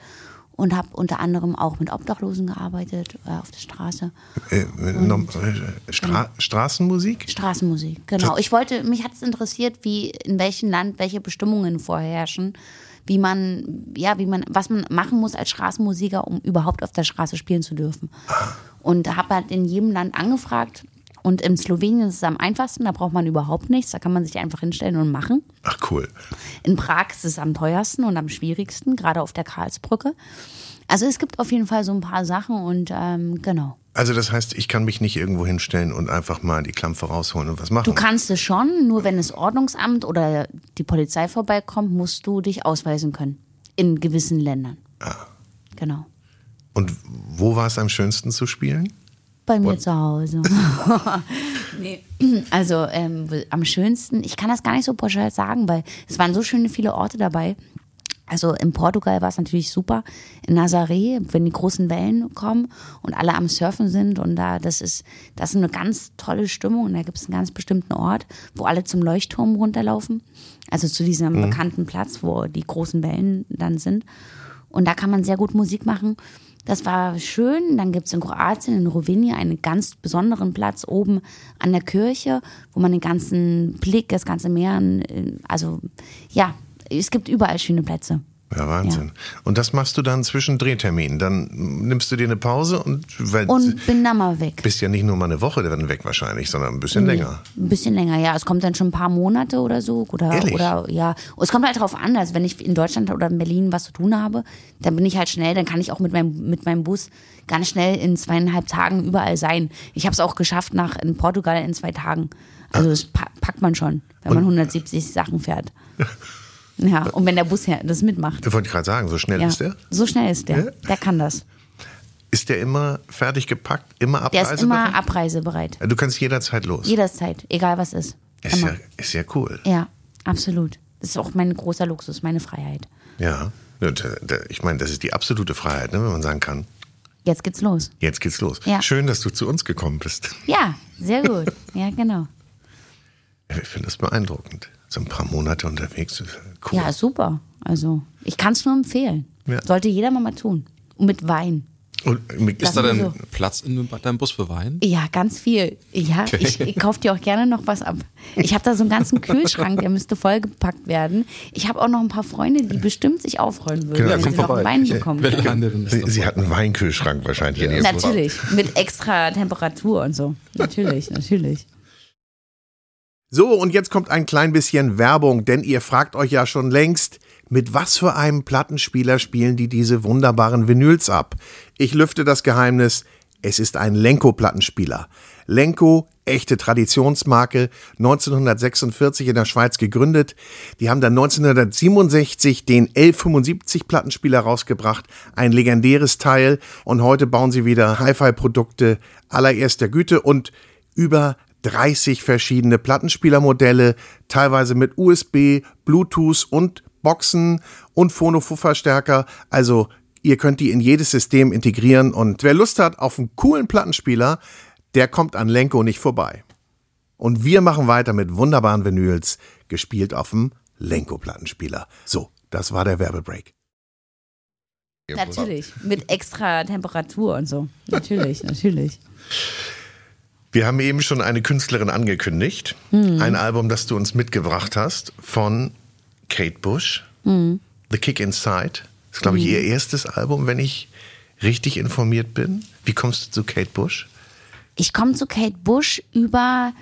und habe unter anderem auch mit Obdachlosen gearbeitet äh, auf der Straße. äh, noch- äh, Stra Straßenmusik? Straßenmusik, genau. Ich wollte, mich hat es interessiert, wie in welchem Land welche Bestimmungen vorherrschen, wie man, ja, wie man, was man machen muss als Straßenmusiker, um überhaupt auf der Straße spielen zu dürfen. Und habe halt in jedem Land angefragt. Und in Slowenien ist es am einfachsten, da braucht man überhaupt nichts, da kann man sich einfach hinstellen und machen. Ach cool. In Prag ist es am teuersten und am schwierigsten, gerade auf der Karlsbrücke. Also es gibt auf jeden Fall so ein paar Sachen und ähm, genau. Also das heißt, ich kann mich nicht irgendwo hinstellen und einfach mal die Klampfe rausholen und was machen. Du kannst es schon, nur wenn das Ordnungsamt oder die Polizei vorbeikommt, musst du dich ausweisen können. In gewissen Ländern. Genau. Und wo war es am schönsten zu spielen? Bei mir zu Hause. nee. Also ähm, am schönsten, ich kann das gar nicht so pauschal sagen, weil es waren so schöne viele Orte dabei. Also in Portugal war es natürlich super. In Nazaré, wenn die großen Wellen kommen und alle am Surfen sind und da, das ist, das ist eine ganz tolle Stimmung. Und da gibt es einen ganz bestimmten Ort, wo alle zum Leuchtturm runterlaufen. Also zu diesem bekannten Platz, wo die großen Wellen dann sind. Und da kann man sehr gut Musik machen. Das war schön. Dann gibt es in Kroatien, in Rovinj, einen ganz besonderen Platz oben an der Kirche, wo man den ganzen Blick, das ganze Meer, äh, also ja, es gibt überall schöne Plätze. Ja, Wahnsinn. Und das machst du dann zwischen Drehterminen. Dann nimmst du dir eine Pause und, Und bin dann mal weg. bist ja nicht nur mal eine Woche dann weg wahrscheinlich, sondern ein bisschen länger. Ein bisschen länger, ja. Es kommt dann schon ein paar Monate oder so. Oder, Ehrlich? oder ja. Und es kommt halt drauf an, dass wenn ich in Deutschland oder in Berlin was zu tun habe, dann bin ich halt schnell, dann kann ich auch mit meinem, mit meinem Bus ganz schnell in zweieinhalb Tagen überall sein. Ich habe es auch geschafft nach in Portugal in zwei Tagen. Also das pa packt man schon, wenn man 170 Sachen fährt. Ja, und wenn der Bus das mitmacht. Ich wollte gerade sagen, so schnell Ja. ist der? So schnell ist der. Ja? Der kann das. Ist der immer fertig gepackt, immer Der abreisebereit? ist immer abreisebereit. Du kannst jederzeit los. Jederzeit, egal was ist. Ist Immer. ja, ist ja cool. Ja, absolut. Das ist auch mein großer Luxus, meine Freiheit. Ja. Ich meine, das ist die absolute Freiheit, ne, wenn man sagen kann, Jetzt geht's los. jetzt geht's los. Ja. Schön, dass du zu uns gekommen bist. Ja, sehr gut. Ja, genau. Ich finde das beeindruckend. So ein paar Monate unterwegs. ist Cool. Ja, super. Also, ich kann es nur empfehlen. Ja. Sollte jeder mal mal tun. Und mit Wein. Und Ist da denn so. Platz in deinem Bus für Wein? Ja, ganz viel. Ja, ich, ich kaufe dir auch gerne noch was ab. Ich habe da so einen ganzen Kühlschrank, der müsste vollgepackt werden. Ich habe auch noch ein paar Freunde, die bestimmt sich aufreuen würden, Genau, wenn sie noch vorbei. einen Wein bekommen. Das Sie, noch? Sie hat einen Weinkühlschrank wahrscheinlich in ihrem Bus. Natürlich, mit extra Temperatur und so. Natürlich, natürlich. So, und jetzt kommt ein klein bisschen Werbung, denn ihr fragt euch ja schon längst, mit was für einem Plattenspieler spielen die diese wunderbaren Vinyls ab? Ich lüfte das Geheimnis, es ist ein Lenko-Plattenspieler. Lenko, echte Traditionsmarke, 1946 in der Schweiz gegründet. Die haben dann 1967 den L75-Plattenspieler rausgebracht, ein legendäres Teil. Und heute bauen sie wieder Hi-Fi-Produkte allererster Güte und über 30 verschiedene Plattenspielermodelle, teilweise mit USB, Bluetooth und Boxen und Phono-Verstärker. Also ihr könnt die in jedes System integrieren und wer Lust hat auf einen coolen Plattenspieler, der kommt an Lenko nicht vorbei. Und wir machen weiter mit wunderbaren Vinyls, gespielt auf dem Lenko-Plattenspieler. So, das war der Werbebreak. Natürlich, mit extra Temperatur und so. Natürlich, natürlich. Wir haben eben schon eine Künstlerin angekündigt. Hm. Ein Album, das du uns mitgebracht hast von Kate Bush. Hm. The Kick Inside. Das ist, glaube ich, ihr erstes Album, wenn ich richtig informiert bin. Wie kommst du zu Kate Bush? Ich komme zu Kate Bush über.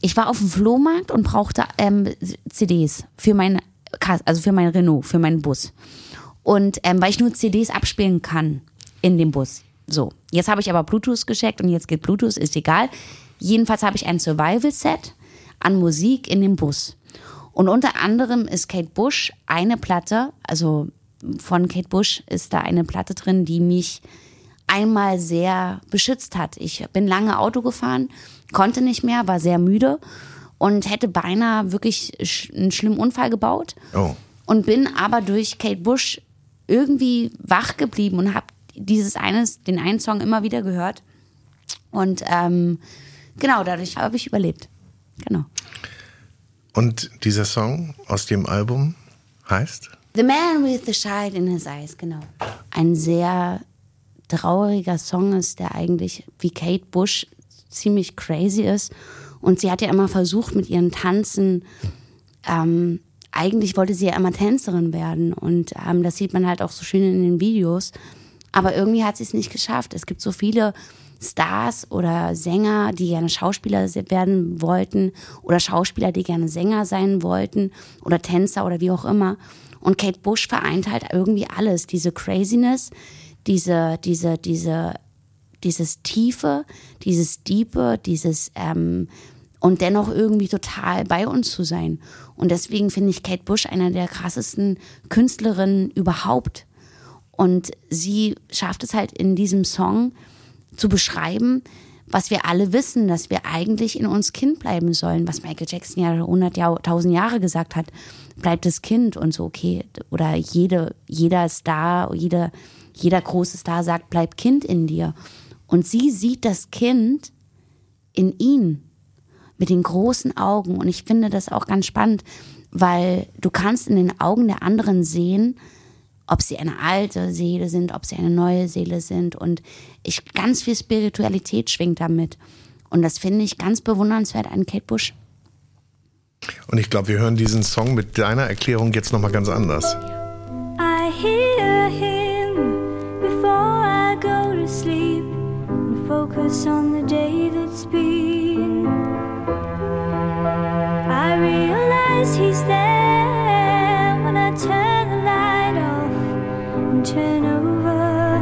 Ich war auf dem Flohmarkt und brauchte ähm, CDs für mein, Ka- also für mein Renault, für meinen Bus. Und ähm, weil ich nur CDs abspielen kann in dem Bus. So, jetzt habe ich aber Bluetooth gecheckt und jetzt geht Bluetooth, ist egal. Jedenfalls habe ich ein Survival-Set an Musik in dem Bus. Und unter anderem ist Kate Bush eine Platte, also von Kate Bush ist da eine Platte drin, die mich einmal sehr beschützt hat. Ich bin lange Auto gefahren, konnte nicht mehr, war sehr müde und hätte beinahe wirklich einen schlimmen Unfall gebaut. Oh. Und bin aber durch Kate Bush irgendwie wach geblieben und habe dieses eines, den einen Song immer wieder gehört. Und ähm, genau, dadurch habe ich überlebt. Genau. Und dieser Song aus dem Album heißt? The Man with the Child in His Eyes, genau. Ein sehr trauriger Song ist, der eigentlich wie Kate Bush ziemlich crazy ist. Und sie hat ja immer versucht mit ihren Tanzen, ähm, eigentlich wollte sie ja immer Tänzerin werden. Und ähm, das sieht man halt auch so schön in den Videos. Aber irgendwie hat sie es nicht geschafft. Es gibt so viele Stars oder Sänger, die gerne Schauspieler werden wollten oder Schauspieler, die gerne Sänger sein wollten oder Tänzer oder wie auch immer. Und Kate Bush vereint halt irgendwie alles. Diese Craziness, diese, diese, diese, dieses Tiefe, dieses Diepe, dieses ähm, und dennoch irgendwie total bei uns zu sein. Und deswegen finde ich Kate Bush einer der krassesten Künstlerinnen überhaupt. Und sie schafft es halt in diesem Song zu beschreiben, was wir alle wissen, dass wir eigentlich in uns Kind bleiben sollen, was Michael Jackson ja 100 Jahre, 1000 Jahre gesagt hat, bleibt das Kind und so, okay, oder jede, jeder Star, jeder, jeder große Star sagt, bleib Kind in dir. Und sie sieht das Kind in ihn mit den großen Augen. Und ich finde das auch ganz spannend, weil du kannst in den Augen der anderen sehen, ob sie eine alte Seele sind, ob sie eine neue Seele sind. Und ich ganz viel Spiritualität schwingt damit. Und das finde ich ganz bewundernswert an Kate Bush. Und ich glaube, wir hören diesen Song mit deiner Erklärung jetzt nochmal ganz anders. I hear him before I go to sleep and focus on the day that's been. I realize he's there. Over.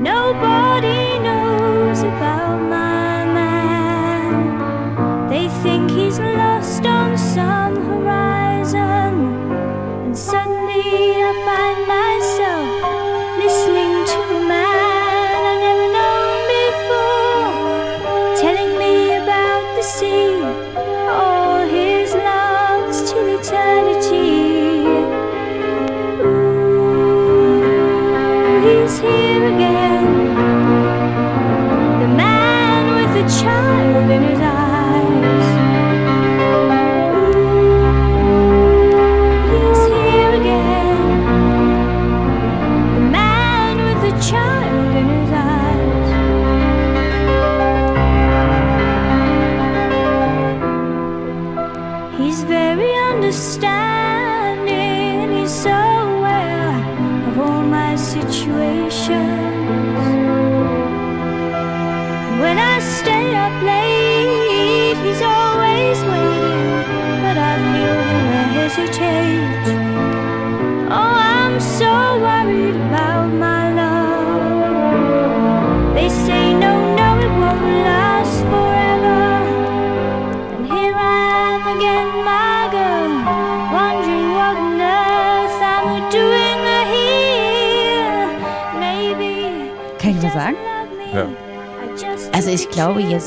Nobody knows about my man. They think he's lost on some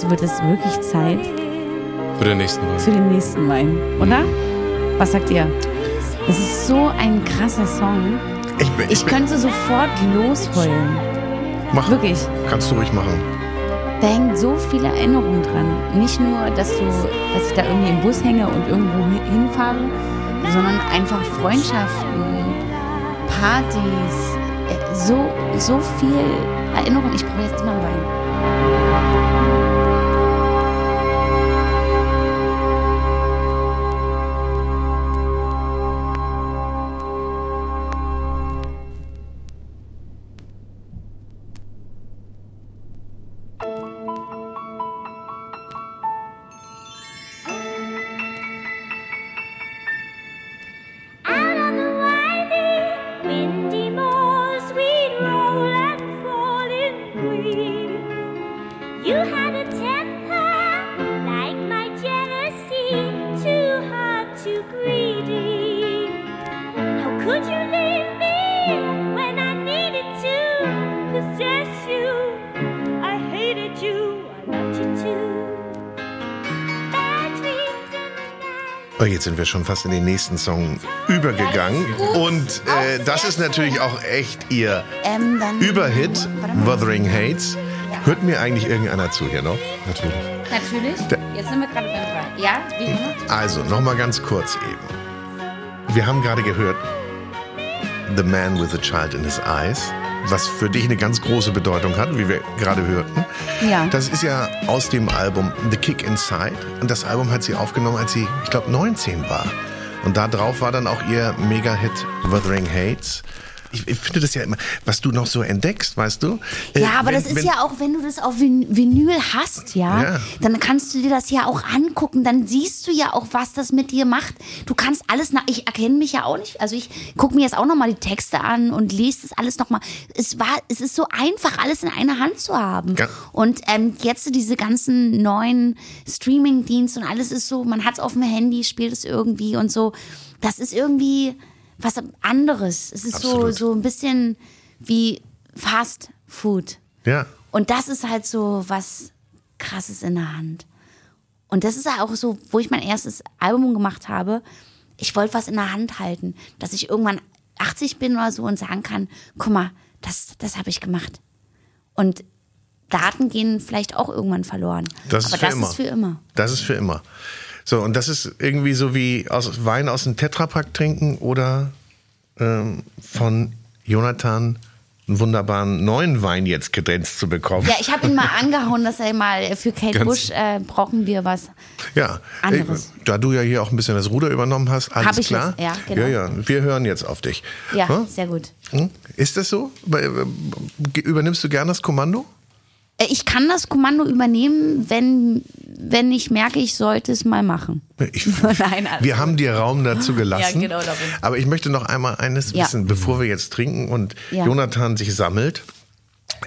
jetzt wird es wirklich Zeit Für den nächsten Mal. für den nächsten Wein, oder? Was sagt ihr? Es ist so ein krasser Song. Ich, bin, Ich bin- könnte sofort losheulen. mach, Wirklich. Kannst du ruhig machen. Da hängen so viele Erinnerungen dran. Nicht nur, dass, du, dass ich da irgendwie im Bus hänge und irgendwo hi- hinfahre, sondern einfach Freundschaften, Partys, äh, so, so viel Erinnerung. Ich brauche jetzt mal Wein. Possess you? I hated you, I loved you too. Oh, jetzt sind wir schon fast in den nächsten Song übergegangen. Und äh, das ist natürlich auch echt ihr Ähm, Überhit. Wuthering Hates. Hört mir eigentlich irgendeiner zu hier noch? Natürlich. Natürlich. Jetzt sind wir gerade beim. Ja, wie immer. Also, nochmal ganz kurz eben. Wir haben gerade gehört, The Man with a Child in His Eyes, was für dich eine ganz große Bedeutung hat, wie wir gerade hörten. Ja. Das ist ja aus dem Album The Kick Inside. Und das Album hat sie aufgenommen, als sie, ich glaube, 19 war. Und da drauf war dann auch ihr Mega-Hit Wuthering Hates. Ich, ich finde das ja immer, was du noch so entdeckst, weißt du? Äh, Ja, aber wenn- das ist wenn- ja auch, wenn du das auf Vin- Vinyl hast, ja, Ja. dann kannst du dir das ja auch angucken. Dann siehst du ja auch, was das mit dir macht. Du kannst alles nach. Ich erkenne mich ja auch nicht. Also ich gucke mir jetzt auch nochmal die Texte an und lese das alles nochmal. Es war, es ist so einfach, alles in einer Hand zu haben. Ja. Und ähm, jetzt diese ganzen neuen Streaming-Dienste und alles ist so, man hat es auf dem Handy, spielt es irgendwie und so. Das ist irgendwie was anderes. Es ist so, Absolut. so ein bisschen wie Fast Food. Ja. Und das ist halt so was krasses in der Hand. Und das ist ja auch so, wo ich mein erstes Album gemacht habe. Ich wollte was in der Hand halten, dass ich irgendwann 80 bin oder so und sagen kann, guck mal, das, das habe ich gemacht. Und Daten gehen vielleicht auch irgendwann verloren. Das ist Aber für das immer. ist für immer. Das ist für immer. So, und das ist irgendwie so wie aus Wein aus dem Tetrapack trinken oder ähm, von Jonathan einen wunderbaren neuen Wein jetzt kredenzt zu bekommen. Ja, ich habe ihn mal angehauen, dass er mal für Kate Ganz- Bush äh, brauchen wir was. Ja, Anderes. äh, da du ja hier auch ein bisschen das Ruder übernommen hast, alles Hab ich klar? jetzt, ja, genau. ja, ja, wir hören jetzt auf dich. Ja, Hm? sehr gut. Hm? Ist das so? Äh, Übernimmst du gern das Kommando? Äh, Ich kann das Kommando übernehmen, wenn, wenn ich merke, ich sollte es mal machen. Ich, Nein, alles wir haben dir Raum dazu gelassen. Ja, genau darum. Aber ich möchte noch einmal eines Ja. wissen, bevor wir jetzt trinken und Ja. Jonathan sich sammelt.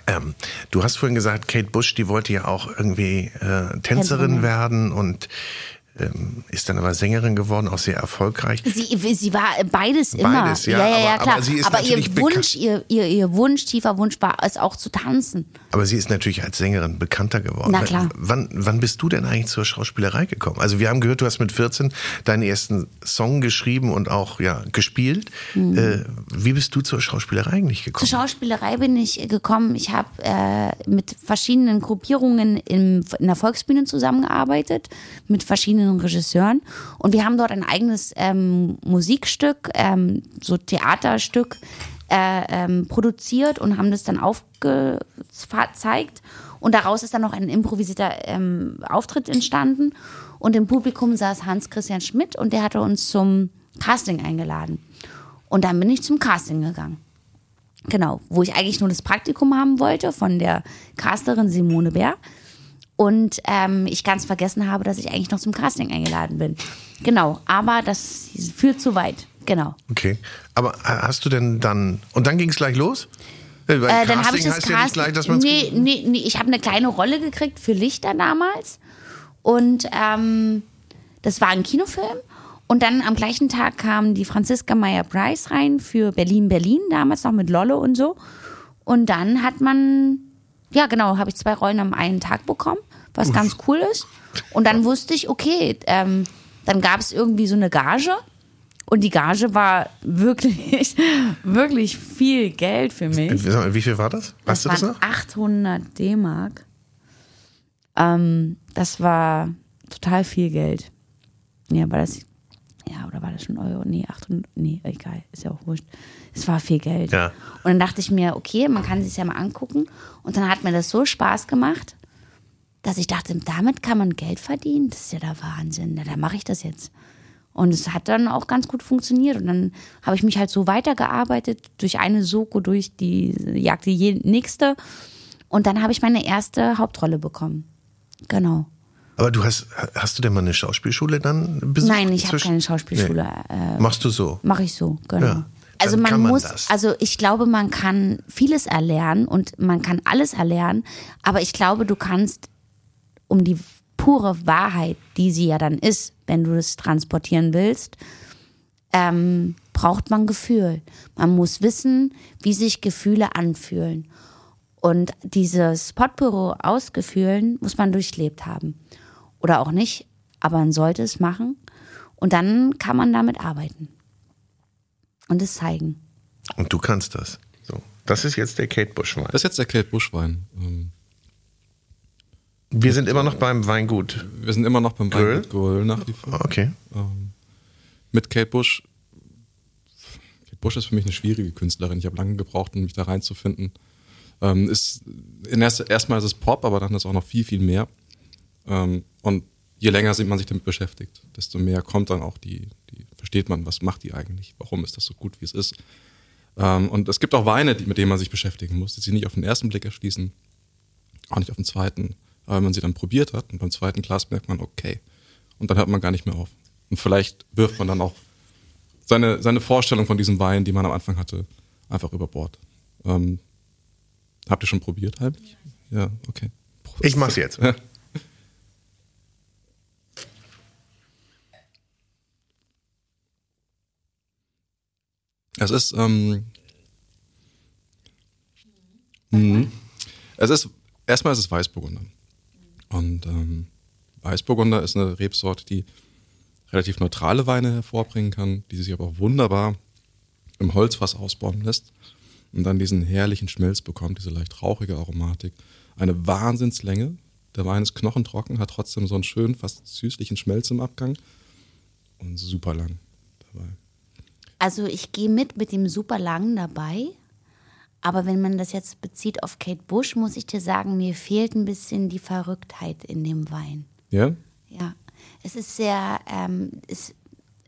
Ähm, du hast vorhin gesagt, Kate Bush, die wollte ja auch irgendwie äh, Tänzerin Tänzerin. werden und ähm, ist dann aber Sängerin geworden, auch sehr erfolgreich. Sie, sie war beides immer. Beides, ja, ja, ja, ja aber- klar. aber aber ihr Wunsch, ihr, ihr, ihr Wunsch, tiefer Wunsch war es auch zu tanzen. Aber sie ist natürlich als Sängerin bekannter geworden. Na klar. Wann, wann bist du denn eigentlich zur Schauspielerei gekommen? Also wir haben gehört, du hast mit 14 deinen ersten Song geschrieben und auch ja gespielt. Äh, wie bist du zur Schauspielerei eigentlich gekommen? Mhm. Zur Schauspielerei bin ich gekommen. Ich habe äh, mit verschiedenen Gruppierungen im, in der Volksbühne zusammengearbeitet, mit verschiedenen Regisseuren. Und wir haben dort ein eigenes ähm, Musikstück, ähm, so Theaterstück äh, ähm, produziert und haben das dann aufgezeigt. Und daraus ist dann noch ein improvisierter ähm, Auftritt entstanden. Und im Publikum saß Hans-Christian Schmidt und der hatte uns zum Casting eingeladen. Und dann bin ich zum Casting gegangen. Genau, wo ich eigentlich nur das Praktikum haben wollte von der Casterin Simone Bär. Und ähm, ich ganz vergessen habe, dass ich eigentlich noch zum Casting eingeladen bin. Genau, aber das führt zu weit. Genau. Okay. Aber hast du denn dann und dann ging es gleich los? Äh, weil Äh, dann habe Casting ich das heißt ja nicht gleich, dass man nee, nee, nee, ich habe eine kleine Rolle gekriegt für Lichter damals. Und ähm, das war ein Kinofilm. Und dann am gleichen Tag kam die Franziska Meyer-Price rein für Berlin, Berlin, damals noch mit Lolle und so. Und dann hat man, ja genau, habe ich zwei Rollen am einen Tag bekommen, was ganz cool ist. Und dann wusste ich, okay, ähm, dann gab es irgendwie so eine Gage. Und die Gage war wirklich, wirklich viel Geld für mich. Wie viel war das? Weißt du das noch? 800 D-Mark. Ähm, das war total viel Geld. Ja, war das, ja, oder war das schon Euro? Nee, 800, nee, egal, ist ja auch wurscht. Es war viel Geld. Ja. Und dann dachte ich mir, okay, man kann sich ja mal angucken. Und dann hat mir das so Spaß gemacht, dass ich dachte, damit kann man Geld verdienen. Das ist ja der Wahnsinn. Na, dann mache ich das jetzt. Und es hat dann auch ganz gut funktioniert. Und dann habe ich mich halt so weitergearbeitet, durch eine Soko, durch die Jagd die nächste. Und dann habe ich meine erste Hauptrolle bekommen. Genau. Aber du hast hast du denn mal eine Schauspielschule dann besucht? Nein, ich habe keine Schauspielschule. Nee. Äh, Machst du so? Mache ich so, genau. Ja, also man man muss, das. also ich glaube, man kann vieles erlernen und man kann alles erlernen, aber ich glaube, du kannst um die pure Wahrheit, die sie ja dann ist, wenn du das transportieren willst, ähm, braucht man Gefühl. Man muss wissen, wie sich Gefühle anfühlen. Und dieses Potpourri aus Gefühlen muss man durchlebt haben. Oder auch nicht, aber man sollte es machen. Und dann kann man damit arbeiten. Und es zeigen. Und du kannst das. So. Das ist jetzt der Kate Bush Wein. Das ist jetzt der Kate Bush Wein. Ähm, Wir sind immer noch beim Weingut. Wir sind immer noch beim Grill? Weingut Grill nach wie vor. Okay. Ähm, mit Kate Bush. Kate Bush ist für mich eine schwierige Künstlerin. Ich habe lange gebraucht, um mich da reinzufinden. Ähm, ist in erst, erstmal ist es Pop, aber dann ist auch noch viel, viel mehr. Ähm, und je länger man sich damit beschäftigt, desto mehr kommt dann auch die, die, versteht man, was macht die eigentlich, warum ist das so gut, wie es ist. Ähm, und es gibt auch Weine, die, mit denen man sich beschäftigen muss, die sich nicht auf den ersten Blick erschließen, auch nicht auf den zweiten. Aber wenn man sie dann probiert hat und beim zweiten Glas merkt man, okay. Und dann hört man gar nicht mehr auf. Und vielleicht wirft man dann auch seine, seine Vorstellung von diesem Wein, die man am Anfang hatte, einfach über Bord. Ähm, habt ihr schon probiert heimlich? Ja, okay. Ich mach's jetzt. Es ist, ähm, mhm. es ist, erstmal ist es Weißburgunder. Und ähm, Weißburgunder ist eine Rebsorte, die relativ neutrale Weine hervorbringen kann, die sich aber auch wunderbar im Holzfass ausbauen lässt und dann diesen herrlichen Schmelz bekommt, diese leicht rauchige Aromatik. Eine Wahnsinnslänge. Der Wein ist knochentrocken, hat trotzdem so einen schönen, fast süßlichen Schmelz im Abgang und super lang dabei. Also ich gehe mit mit dem super langen dabei, Aber wenn man das jetzt bezieht auf Kate Bush, muss ich dir sagen, mir fehlt ein bisschen die Verrücktheit in dem Wein. Ja? Ja, es ist sehr, ähm, es,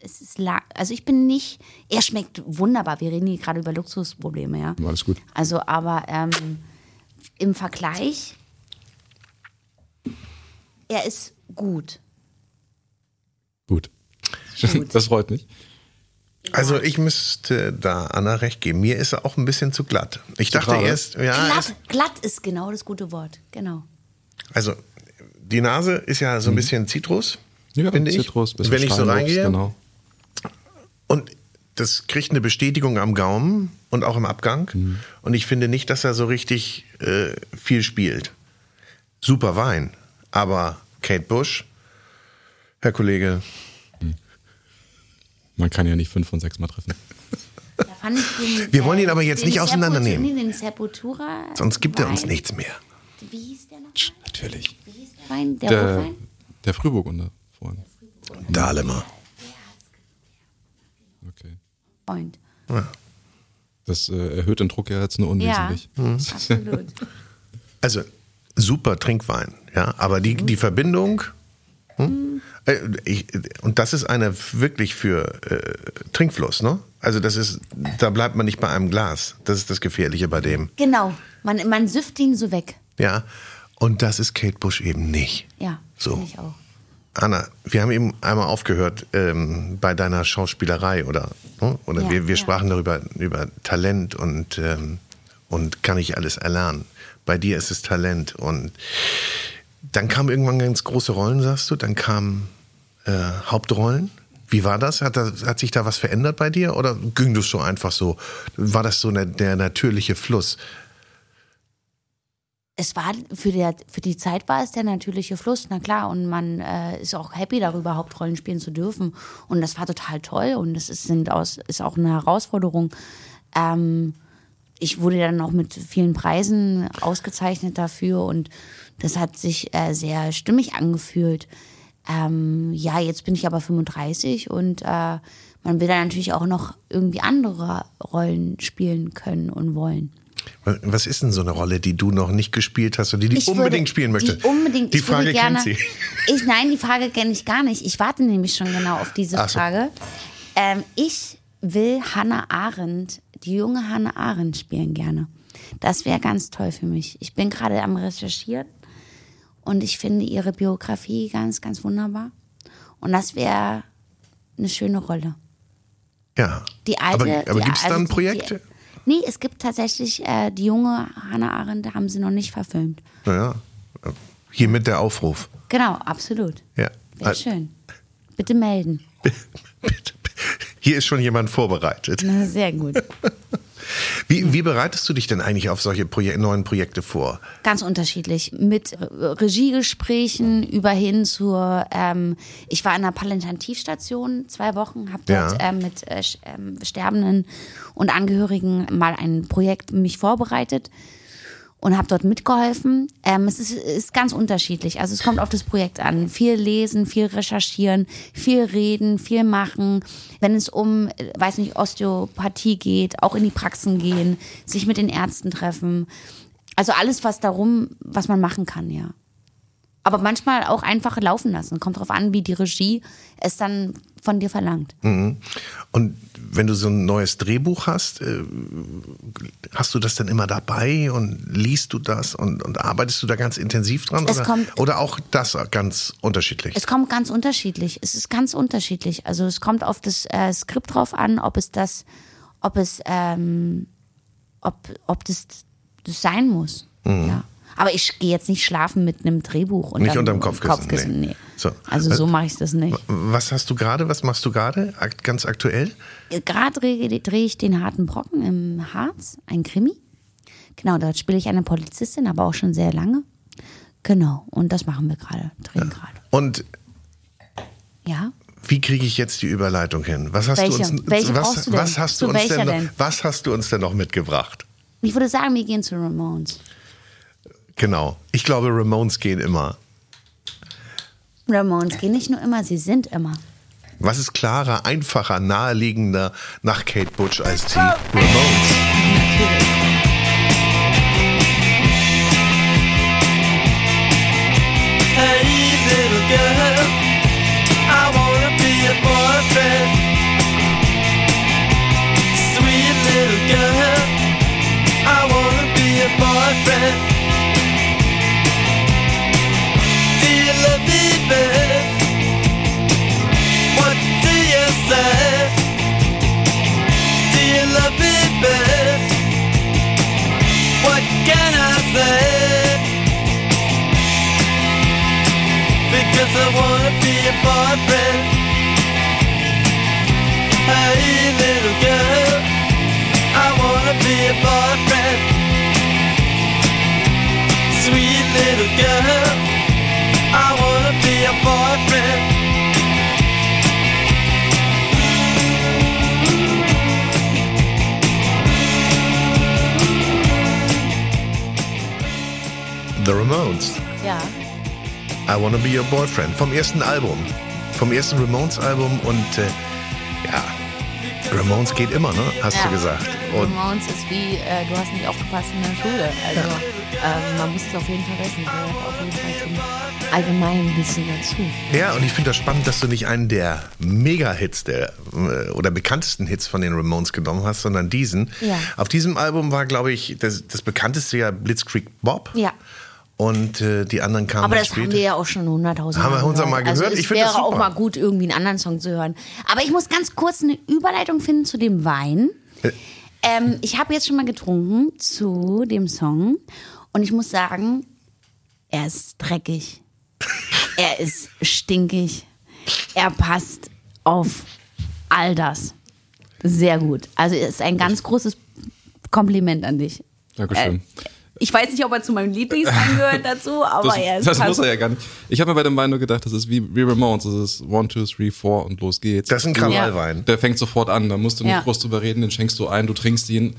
es ist la also ich bin nicht, er schmeckt wunderbar. Wir reden hier gerade über Luxusprobleme, ja. Alles gut. Also, aber ähm, im Vergleich, er ist gut. Gut. Das freut mich. Also ich müsste da Anna recht geben. Mir ist er auch ein bisschen zu glatt. Ich dachte gerade? erst, ja, Glatt, glatt ist genau das gute Wort, genau. also die Nase ist ja so ein bisschen Zitrus, Mhm. Ja, finde ich. Zitrus, bisschen Wenn ich so reingehe. Genau. Und das kriegt eine Bestätigung am Gaumen und auch im Abgang. Mhm. Und ich finde nicht, dass er so richtig äh, viel spielt. Super Wein. Aber Kate Bush, Herr Kollege, Man kann ja nicht fünf von sechs mal treffen. Da fand ich den, Wir wollen ihn aber jetzt nicht auseinandernehmen. Den Sepultura. sonst gibt er uns nichts mehr. Wie hieß der noch? Natürlich. Wie hieß der Wein? Der, Der, Rotwein? der Frühburgunder vorhin. Dahlemer. Okay. Freund. Das äh, erhöht den Druck ja jetzt nur Ja, unwesentlich. absolut. Also super Trinkwein, ja. Aber die, die Verbindung. Hm? Äh, Ich, und das ist eine wirklich für äh, Trinkfluss, ne? Also das ist, da bleibt man nicht bei einem Glas. Das ist das Gefährliche bei dem. Genau, man, man süfft ihn so weg. Ja. Und das ist Kate Bush eben nicht. Ja, So. ich auch. Anna, wir haben eben einmal aufgehört ähm, bei deiner Schauspielerei oder, ne? oder Ja, wir, wir ja. sprachen darüber über Talent und, ähm, und kann ich alles erlernen. Bei dir ist es Talent und dann kamen irgendwann ganz große Rollen, sagst du, dann kamen äh, Hauptrollen. Wie war das? Hat, da? hat sich da was verändert bei dir oder ging das so einfach so? War das so ne, der natürliche Fluss? Es war für, der, für die Zeit war es der natürliche Fluss, na klar. Und man äh, ist auch happy darüber, Hauptrollen spielen zu dürfen. Und das war total toll und das ist, sind aus, ist auch eine Herausforderung. Ähm, ich wurde dann auch mit vielen Preisen ausgezeichnet dafür und das hat sich äh, sehr stimmig angefühlt. Ähm, ja, jetzt bin ich aber 35 und äh, man will dann natürlich auch noch irgendwie andere Rollen spielen können und wollen. Was- ist denn so eine Rolle, die du noch nicht gespielt hast und die du unbedingt würde- spielen möchtest? Die unbedingt. Die Frage gerne, kennt sie. Ich, nein, die Frage kenne ich gar nicht. Ich warte nämlich schon genau auf diese so. Frage. Ähm, ich will Hannah Arendt, die junge Hannah Arendt spielen gerne. Das wäre ganz toll für mich. Ich bin gerade am Recherchieren und ich finde ihre Biografie ganz, ganz wunderbar. Und das wäre eine schöne Rolle. Ja. Die alte, aber aber die- gibt es da also ein die- Projekt? Die, nee, es gibt tatsächlich äh, die junge Hannah Arendt, haben sie noch nicht verfilmt. Naja, hiermit der Aufruf. Genau, absolut. Ja. Wäre schön. Bitte melden. Hier ist schon jemand vorbereitet. Na, sehr gut. Wie, wie bereitest du dich denn eigentlich auf solche Projek neuen Projekte vor? Ganz unterschiedlich. Mit Re- Regiegesprächen über hin zur, ähm, ich war in einer Palliativstation zwei Wochen, habe dort Ja. ähm, mit äh, ähm, Sterbenden und Angehörigen mal ein Projekt mich vorbereitet und habe dort mitgeholfen. Ähm, es ist, ist ganz unterschiedlich. Also es kommt auf das Projekt an. Viel lesen, viel recherchieren, viel reden, viel machen. Wenn es um, äh, weiß nicht, Osteopathie geht, auch in die Praxen gehen, sich mit den Ärzten treffen. Also alles, was darum, was man machen kann, ja. Aber manchmal auch einfach laufen lassen. Kommt drauf an, wie die Regie es dann von dir verlangt. Und wenn du so ein neues Drehbuch hast, äh, hast du das dann immer dabei und liest du das und, und arbeitest du da ganz intensiv dran? Es oder, kommt- oder auch das ganz unterschiedlich? Es kommt ganz unterschiedlich. Es ist ganz unterschiedlich. Also es kommt auf das äh, Skript drauf an, ob es das, ob es, ähm, ob, ob das, das sein muss. Ja. Aber ich gehe jetzt nicht schlafen mit einem Drehbuch und Mhm. Nicht unterm Kopfkissen, nee. nee. So. Also so mache ich das nicht. Was hast du gerade? Was machst du gerade? Ganz aktuell? Gerade drehe ich den harten Brocken im Harz, ein Krimi. Genau, dort spiele ich eine Polizistin, aber auch schon sehr lange. Genau, und das machen wir gerade, drehen gerade. Und Ja. wie kriege ich jetzt die Überleitung hin? Was hast Welche? du uns, Welche was, brauchst du denn? was hast du uns welcher denn, noch, denn? was hast du uns denn noch mitgebracht? Ich würde sagen, wir gehen zu Ramones. Genau. Ich glaube, Ramones gehen immer. Ramones gehen nicht nur immer, sie sind immer. Was ist klarer, einfacher, naheliegender nach Kate Butch als die Ramones? Natürlich. Wanna be a boyfriend. Hey, little girl, I wanna be a boyfriend. Sweet little girl, I wanna be a boyfriend. The Ramones. Ja. I Wanna Be Your Boyfriend. Vom ersten Album. Vom ersten Ramones-Album und äh, ja, Ramones geht immer, ne? Hast Ja. du gesagt. Und Ramones ist wie, äh, du hast nicht aufgepasst in der Schule. Also ähm, man muss es auf jeden Fall wissen. Gehört auf jeden Fall zum allgemeinen Wissen dazu. ja, und ich finde das spannend, dass du nicht einen der Mega-Hits der, äh, oder bekanntesten Hits von den Ramones genommen hast, sondern diesen. Ja. Auf diesem Album war, glaube ich, das, das bekannteste ja Blitzkrieg Bob. Ja. Und äh, die anderen kamen Aber das später. haben wir ja auch schon hunderttausend Haben wir Mal hundertmal Also gehört? es Ich wäre auch super. mal gut, irgendwie einen anderen Song zu hören. Aber ich muss ganz kurz eine Überleitung finden zu dem Wein. Äh. Ähm, ich habe jetzt schon mal getrunken zu dem Song und ich muss sagen, er ist dreckig. er ist stinkig. Er passt auf all das. Sehr gut. Also es ist ein ganz großes Kompliment an dich. Dankeschön. Äh, ich weiß nicht, ob er zu meinem Lieblingswein gehört dazu, aber Das, er ist das muss er ja gar nicht. Ich habe mir bei dem Wein nur gedacht, das ist wie, wie Ramones. Das ist one, two, three, four und los geht's. Das ist ein Krawallwein. Der fängt sofort an, da musst du nicht Ja. groß drüber reden, den schenkst du ein, du trinkst ihn.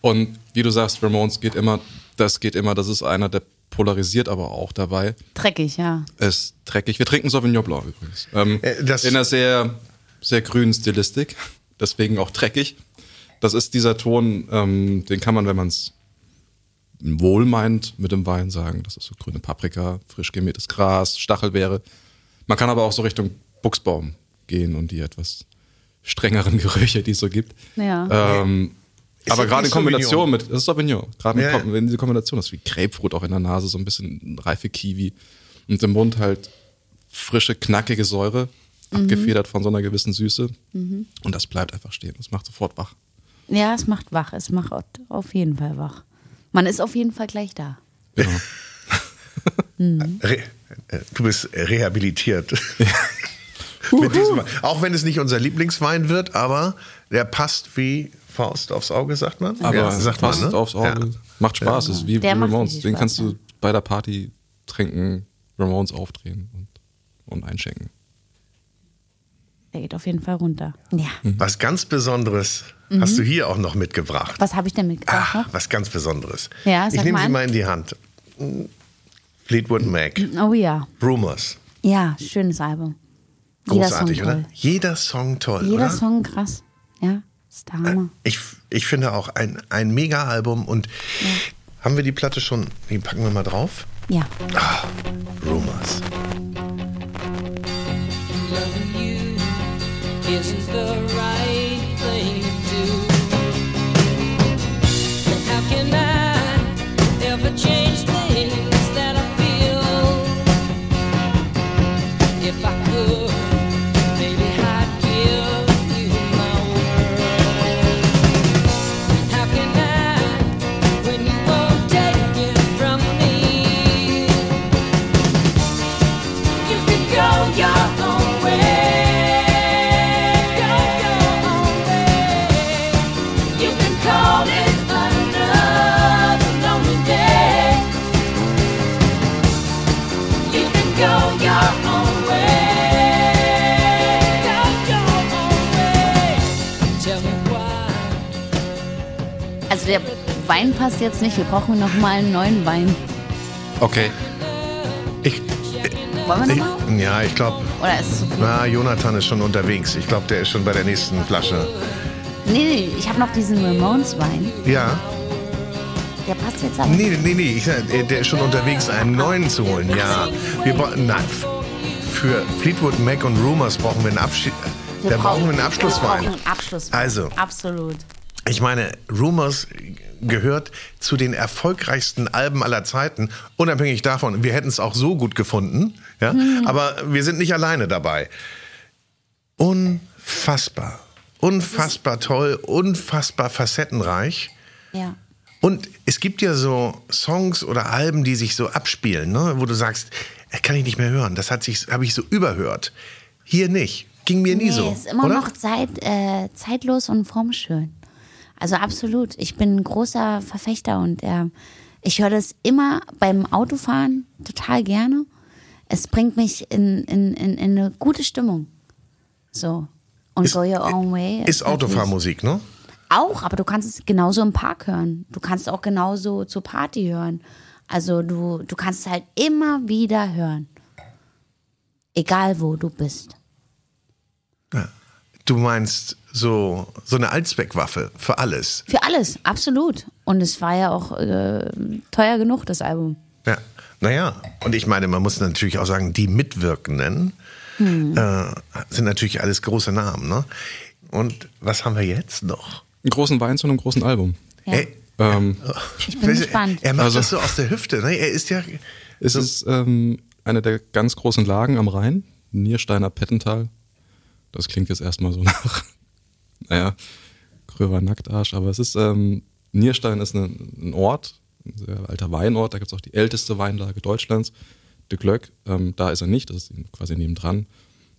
Und wie du sagst, Ramones geht immer, das geht immer, das ist einer, der polarisiert aber auch dabei. Dreckig, ja. Ist dreckig. Wir trinken Sauvignon Blanc übrigens. Ähm, Äh, das- in einer sehr, sehr grünen Stilistik, deswegen auch dreckig. Das ist dieser Ton, ähm, den kann man, wenn man es wohl meint, mit dem Wein sagen. Das ist so grüne Paprika, frisch gemähtes Gras, Stachelbeere. Man kann aber auch so Richtung Buchsbaum gehen und die etwas strengeren Gerüche, die es so gibt. Ja. Ähm, aber das gerade in Kombination Sauvignon? mit, das ist Sauvignon, gerade Ja, in, wenn diese Kombination ist wie Grapefruit auch in der Nase, so ein bisschen reife Kiwi und im Mund halt frische, knackige Säure, Mhm. abgefedert von so einer gewissen Süße. Und das bleibt einfach stehen. Das macht sofort wach. Ja, es macht wach. Es macht auf jeden Fall wach. Man ist auf jeden Fall gleich da. Re äh, du bist rehabilitiert. Mit diesem, Wein. auch wenn es nicht unser Lieblingswein wird, aber der passt wie Faust aufs Auge, sagt man. Aber ja, sagt passt man, ne? aufs Auge. Ja. Macht Spaß. Ist wie Der Ramones. Den Spaß, kannst ja. du bei der Party trinken, Ramones aufdrehen und, und einschenken. Der geht auf jeden Fall runter. Ja. Was ganz Besonderes hast du hier auch noch mitgebracht. Was habe ich denn mitgebracht? Ah, noch? was ganz Besonderes. Ja, ich nehme sie mal in die Hand. Fleetwood Mac, Oh ja. Rumors. Ja, schönes Album. Jeder Song Großartig, toll. oder? Jeder Song toll, Jeder oder? Song krass. Ja, ist der Hammer. Ich, ich finde auch ein, ein Mega-Album und haben wir die Platte schon, die packen wir mal drauf. Ja. Rumors. Isn't the right jetzt nicht. Wir brauchen noch mal einen neuen Wein. Okay. Ich, Wollen wir ich, noch mal? ja, ich glaube, Oder ist es so na, Jonathan ist schon unterwegs. Ich glaube, der ist schon bei der nächsten Flasche. Nee, nee, ich habe noch diesen Ramones-Wein. Ja, Der passt jetzt aber. nee, nee, nee, ich, sag, der ist schon unterwegs, einen neuen zu holen. Ja, wir brauchen, nein, für Fleetwood Mac und Rumors brauchen wir einen Abschied. Da brauchen wir einen Abschlusswein. Wir brauchen einen Abschlusswein. Also. Absolut. Ich meine, Rumors gehört zu den erfolgreichsten Alben aller Zeiten, unabhängig davon, wir hätten es auch so gut gefunden, ja, aber wir sind nicht alleine dabei. Unfassbar, unfassbar toll, unfassbar facettenreich. Ja. Und es gibt ja so Songs oder Alben, die sich so abspielen, ne? wo du sagst, das kann ich nicht mehr hören. Das hat sich, habe ich so überhört. Hier nicht. Ging mir nie nee, so. ist immer oder? noch Zeit, äh, zeitlos und formschön. Also absolut. Ich bin ein großer Verfechter und äh, ich höre das immer beim Autofahren total gerne. Es bringt mich in, in, in, in eine gute Stimmung. So. Und Ist- Go Your Own Way. Ist natürlich- Autofahrmusik, ne? Auch, aber du kannst es genauso im Park hören. Du kannst auch genauso zur Party hören. Also du, du kannst es halt immer wieder hören. Egal wo du bist. Du meinst so, so eine Allzweckwaffe für alles. Für alles, absolut. Und es war ja auch äh, teuer genug, das Album. Ja. Naja, und ich meine, man muss natürlich auch sagen, die Mitwirkenden Hm. äh, sind natürlich alles große Namen, ne? Und was haben wir jetzt noch? Einen großen Wein zu einem großen Album. Ja. Ey, Ähm, Ich bin weißt gespannt. Er macht Also- das so aus der Hüfte, ne? Er ist ja. es ist ähm, eine der ganz großen Lagen am Rhein, Niersteiner Pettental. Das klingt jetzt erstmal so nach, naja, gröber Nacktarsch, aber es ist, ähm, Nierstein ist ein, ein Ort, ein sehr alter Weinort, da gibt es auch die älteste Weinlage Deutschlands, de Glöck, ähm, da ist er nicht, das ist quasi nebendran.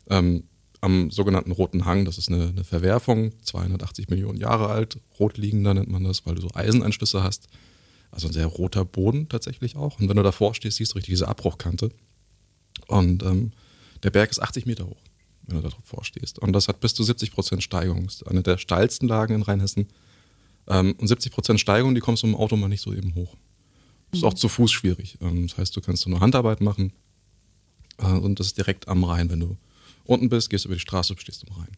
Ähm, am sogenannten Roten Hang, das ist eine, eine Verwerfung, 280 Millionen Jahre alt, rotliegender nennt man das, weil du so Eisenanschlüsse hast. Also ein sehr roter Boden tatsächlich auch. Und wenn du davor stehst, siehst du richtig diese Abbruchkante. Und ähm, der Berg ist 80 Meter hoch, wenn du davor stehst. Und das hat bis zu 70 Prozent Steigung. Das ist eine der steilsten Lagen in Rheinhessen. Ähm, und 70 Prozent Steigung, die kommst du im Auto mal nicht so eben hoch. Das ist auch zu Fuß schwierig. Ähm, das heißt, du kannst nur Handarbeit machen. Äh, und das ist direkt am Rhein. Wenn du unten bist, gehst über die Straße, stehst am Rhein.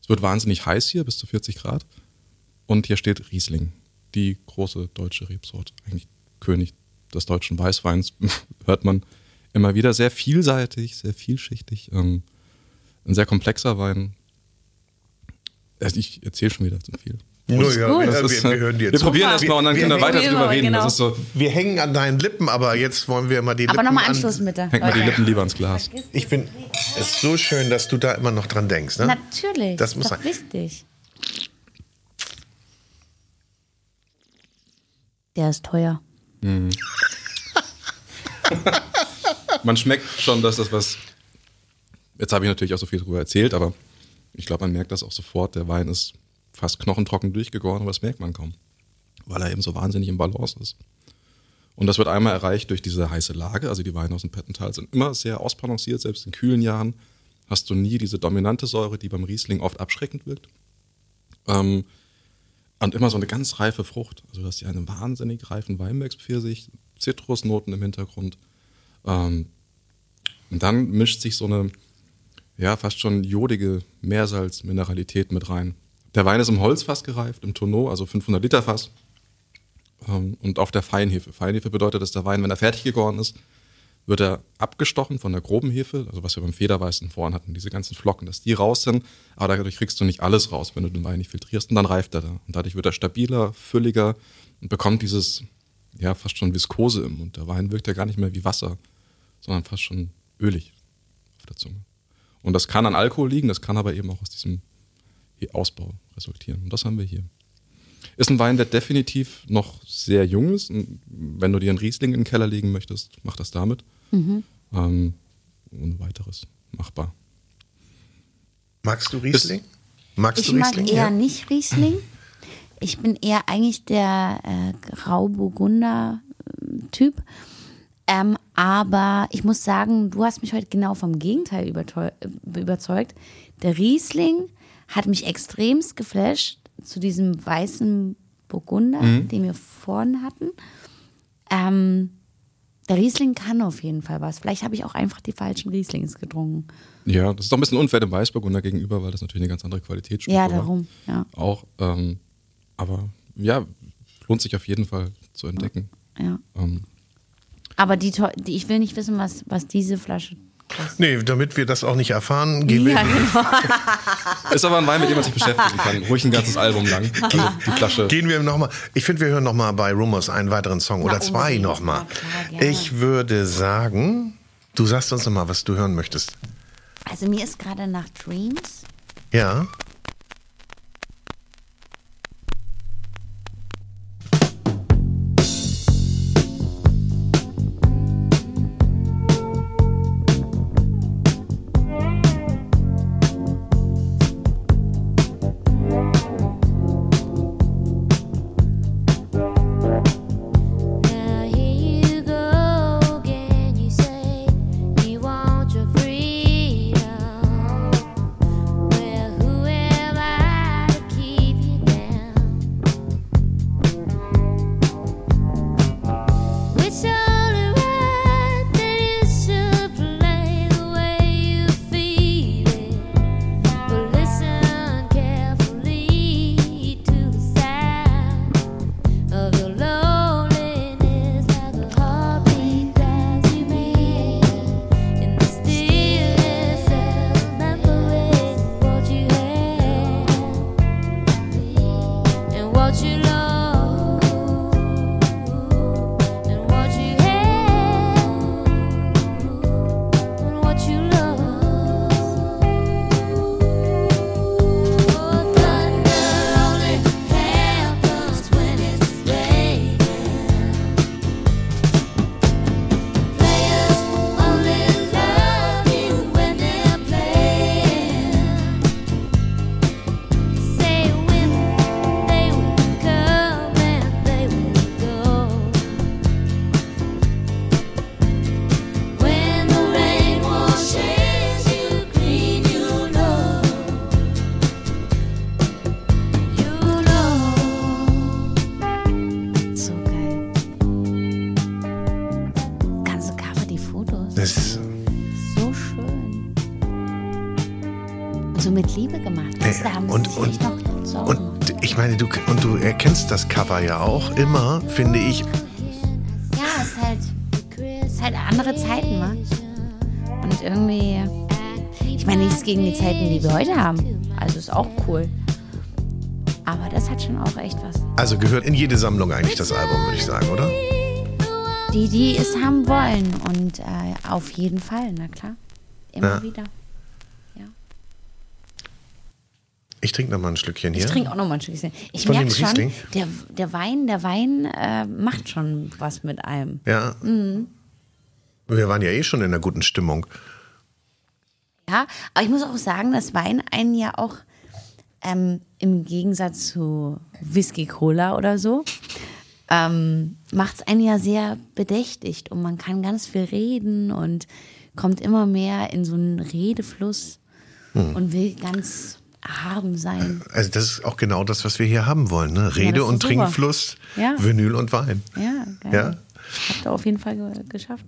Es wird wahnsinnig heiß hier, bis zu 40 Grad. Und hier steht Riesling, die große deutsche Rebsorte. Eigentlich König des deutschen Weißweins, hört man immer wieder. Sehr vielseitig, sehr vielschichtig. Ähm, ein sehr komplexer Wein. Also Ich erzähle schon wieder zu viel. Nur, ja, gut. wir, Das wir, ist, wir hören dir wir zu. probieren erstmal und dann Wir- können wir weiter wir- drüber reden. genau. Das ist so, Wir hängen an deinen Lippen, aber jetzt wollen wir mal die Aber Lippen nochmal an- Anschluss bitte. hängt mal die. Lippen lieber ins Glas. Ich bin, es ist so schön, dass du da immer noch dran denkst, ne? Natürlich. Das ist muss doch sein. wichtig. Der ist teuer. Man schmeckt schon, dass das was. Jetzt habe ich natürlich auch so viel darüber erzählt, aber ich glaube, man merkt das auch sofort. Der Wein ist fast knochentrocken durchgegoren, aber das merkt man kaum, weil er eben so wahnsinnig im Balance ist. Und das wird einmal erreicht durch diese heiße Lage. Also die Weine aus dem Pettental sind immer sehr ausbalanciert. Selbst in kühlen Jahren hast du nie diese dominante Säure, die beim Riesling oft abschreckend wirkt. Ähm, und immer so eine ganz reife Frucht. Also du hast hier einen wahnsinnig reifen Weinbergspfirsich, Zitrusnoten im Hintergrund. Ähm, und dann mischt sich so eine, ja, fast schon jodige Meersalz-Mineralität mit rein. Der Wein ist im Holzfass gereift, im Tonneau, also 500 Liter Fass. Ähm, und auf der Feinhefe. Feinhefe bedeutet, dass der Wein, wenn er fertig gegoren ist, wird er abgestochen von der groben Hefe, also was wir beim Federweißen vorhin hatten, diese ganzen Flocken, dass die raus sind, aber dadurch kriegst du nicht alles raus, wenn du den Wein nicht filtrierst und dann reift er da. Und dadurch wird er stabiler, fülliger und bekommt dieses, ja, fast schon Viskose im Mund. Der Wein wirkt ja gar nicht mehr wie Wasser, sondern fast schon ölig auf der Zunge. Und das kann an Alkohol liegen, das kann aber eben auch aus diesem Ausbau resultieren. Und das haben wir hier. Ist ein Wein, der definitiv noch sehr jung ist. Und wenn du dir einen Riesling in den Keller legen möchtest, mach das damit. Ähm, ohne weiteres machbar. Magst du Riesling? Magst Ich du mag Riesling? eher Ja. nicht Riesling. Ich bin eher eigentlich der äh, Grauburgunder-Typ. Ähm, aber ich muss sagen, du hast mich heute genau vom Gegenteil äh, überzeugt. Der Riesling hat mich extremst geflasht zu diesem weißen Burgunder, den wir vorhin hatten. Ähm, der Riesling kann auf jeden Fall was. Vielleicht habe ich auch einfach die falschen Rieslings getrunken. Ja, das ist doch ein bisschen unfair dem Weißburgunder gegenüber, weil das natürlich eine ganz andere Qualitätsstufe Ja, war. darum. Ja, Auch, ähm, aber ja, lohnt sich auf jeden Fall zu entdecken. ja. Ähm, Aber die, die, ich will nicht wissen, was, was diese Flasche kostet. Nee, damit wir das auch nicht erfahren, gehen Ja, wir. genau. ist aber ein Wein, mit dem man sich beschäftigen kann. Ruhig ein ganzes Album lang. Also die Flasche. Gehen wir nochmal. Ich finde, wir hören nochmal bei Rumors einen weiteren Song oder zwei unbedingt. nochmal. Na. Ich würde sagen, du sagst uns nochmal, was du hören möchtest. Also mir ist gerade nach Dreams. Ja. Meine, du, und du erkennst das Cover ja auch immer, finde ich. Ja, es ist halt, es ist halt andere Zeiten, wa? Und irgendwie, ich meine nichts gegen die Zeiten, die wir heute haben. Also ist auch cool. Aber das hat schon auch echt was. Also gehört in jede Sammlung eigentlich das Album, würde ich sagen, oder? Die, die es haben wollen. Und äh, auf jeden Fall, na klar. Immer Ja. wieder. Ja. Ich trinke noch mal ein Schlückchen hier. Ich trinke auch noch mal ein Stückchen. Ich merke schon, der, der Wein, der Wein äh, macht schon was mit einem. Ja. Mhm. Wir waren ja eh schon in einer guten Stimmung. Ja, aber ich muss auch sagen, dass Wein einen ja auch ähm, im Gegensatz zu Whisky Cola oder so ähm, macht es einen ja sehr bedächtigt und man kann ganz viel reden und kommt immer mehr in so einen Redefluss Hm. und will ganz erhaben sein. Also das ist auch genau das, was wir hier haben wollen. Ne? Rede ist und super. Trinkfluss, Ja. Vinyl und Wein. Ja, geil. Ja? Habt ihr auf jeden Fall ge geschafft.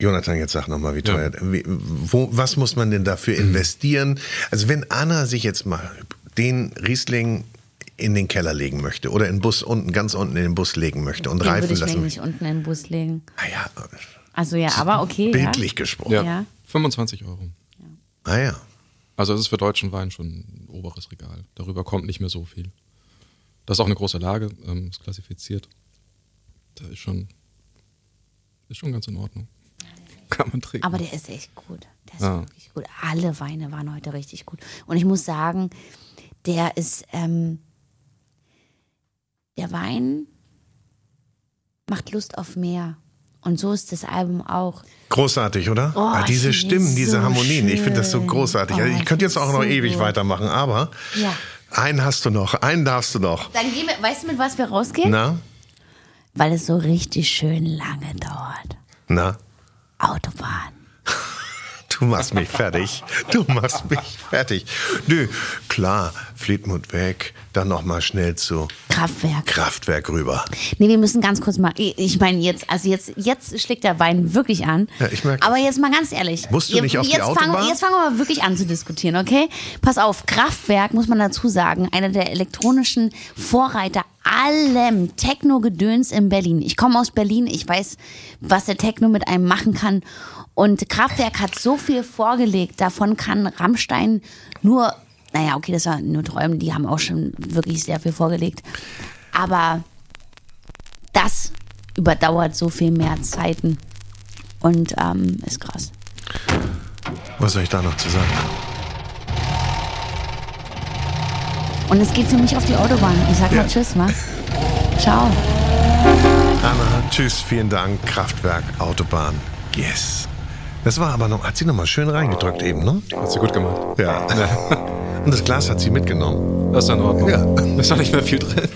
Jonathan, jetzt sag noch mal, wie teuer. Wie, wo, was muss man denn dafür investieren? Also wenn Anna sich jetzt mal den Riesling in den Keller legen möchte oder in den Bus unten, ganz unten in den Bus legen möchte und Den würde reifen ich mir lassen nicht unten in den Bus legen. Naja, Also ja, aber okay. bildlich ja. gesprochen. Ja. Ja. 25 Euro. Naja. Also es ist für deutschen Wein schon ein oberes Regal. Darüber kommt nicht mehr so viel. Das ist auch eine große Lage, ähm, ist klassifiziert. Da ist schon, ist schon ganz in Ordnung. Kann man trinken. Aber der ist echt gut. Der ist Ja. wirklich gut. Alle Weine waren heute richtig gut. Und ich muss sagen, der ist, ähm, der Wein macht Lust auf mehr. Und so ist das Album auch. Großartig, oder? Oh, ah, diese Stimmen, es diese so Harmonien, ich finde das so schön. großartig. Also Oh, ich ich könnte jetzt auch noch so ewig gut. weitermachen, aber Ja. einen hast du noch, einen darfst du noch. Dann gehen wir, weißt du, mit was wir rausgehen? Na? Weil es so richtig schön lange dauert. Na? Autobahn. Du machst mich fertig. Du machst mich fertig. Nö, klar, Fleetwood weg, dann noch mal schnell zu Kraftwerk. Kraftwerk rüber. Nee, wir müssen ganz kurz mal. Ich meine, jetzt, also jetzt, jetzt schlägt der Wein wirklich an. Ja, ich merke Aber jetzt mal ganz ehrlich. Musst du nicht auf die jetzt Fangen, Autobahn? jetzt fangen wir mal wirklich an zu diskutieren, okay? Pass auf, Kraftwerk, muss man dazu sagen, einer der elektronischen Vorreiter allem Techno-Gedöns in Berlin. Ich komme aus Berlin, ich weiß, was der Techno mit einem machen kann. Und Kraftwerk hat so viel vorgelegt, davon kann Rammstein nur, naja, okay, das war nur Träumen, die haben auch schon wirklich sehr viel vorgelegt. Aber das überdauert so viel mehr Zeiten und ähm, ist krass. Was soll ich da noch zu sagen? Und es geht für mich auf die Autobahn. Ich sag Ja. mal Tschüss, wa? Ciao. Anna, tschüss, vielen Dank. Kraftwerk, Autobahn. Yes. Das war aber noch, hat sie noch mal schön reingedrückt eben, ne? Hat sie gut gemacht. Ja. Und das Glas hat sie mitgenommen. Das ist in Ordnung. Ja. Ist da nicht mehr viel drin.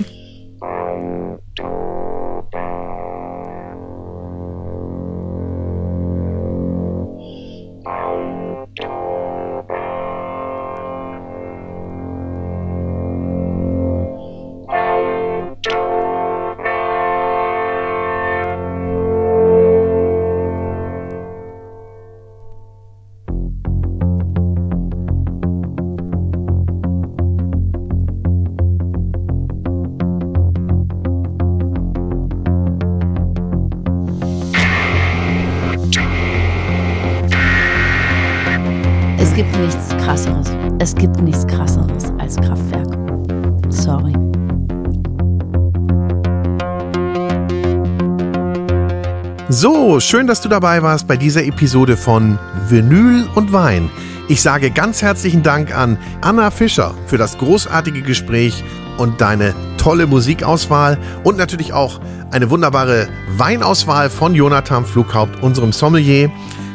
Schön, dass du dabei warst bei dieser Episode von Vinyl und Wein. Ich sage ganz herzlichen Dank an Anna Fischer für das großartige Gespräch und deine tolle Musikauswahl und natürlich auch eine wunderbare Weinauswahl von Jonathan Flughaupt, unserem Sommelier.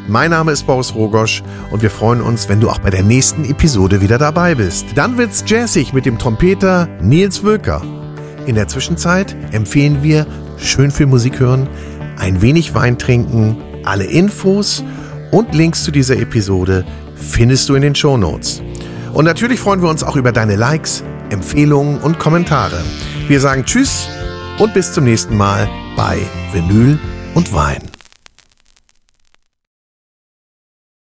Mein Name ist Boris Rogosch und wir freuen uns, wenn du auch bei der nächsten Episode wieder dabei bist. Dann wird's jazzig mit dem Trompeter Nils Wölker. In der Zwischenzeit empfehlen wir schön viel Musik hören, ein wenig Wein trinken. Alle Infos und Links zu dieser Episode findest du in den Shownotes. Und natürlich freuen wir uns auch über deine Likes, Empfehlungen und Kommentare. Wir sagen Tschüss und bis zum nächsten Mal bei Vinyl und Wein.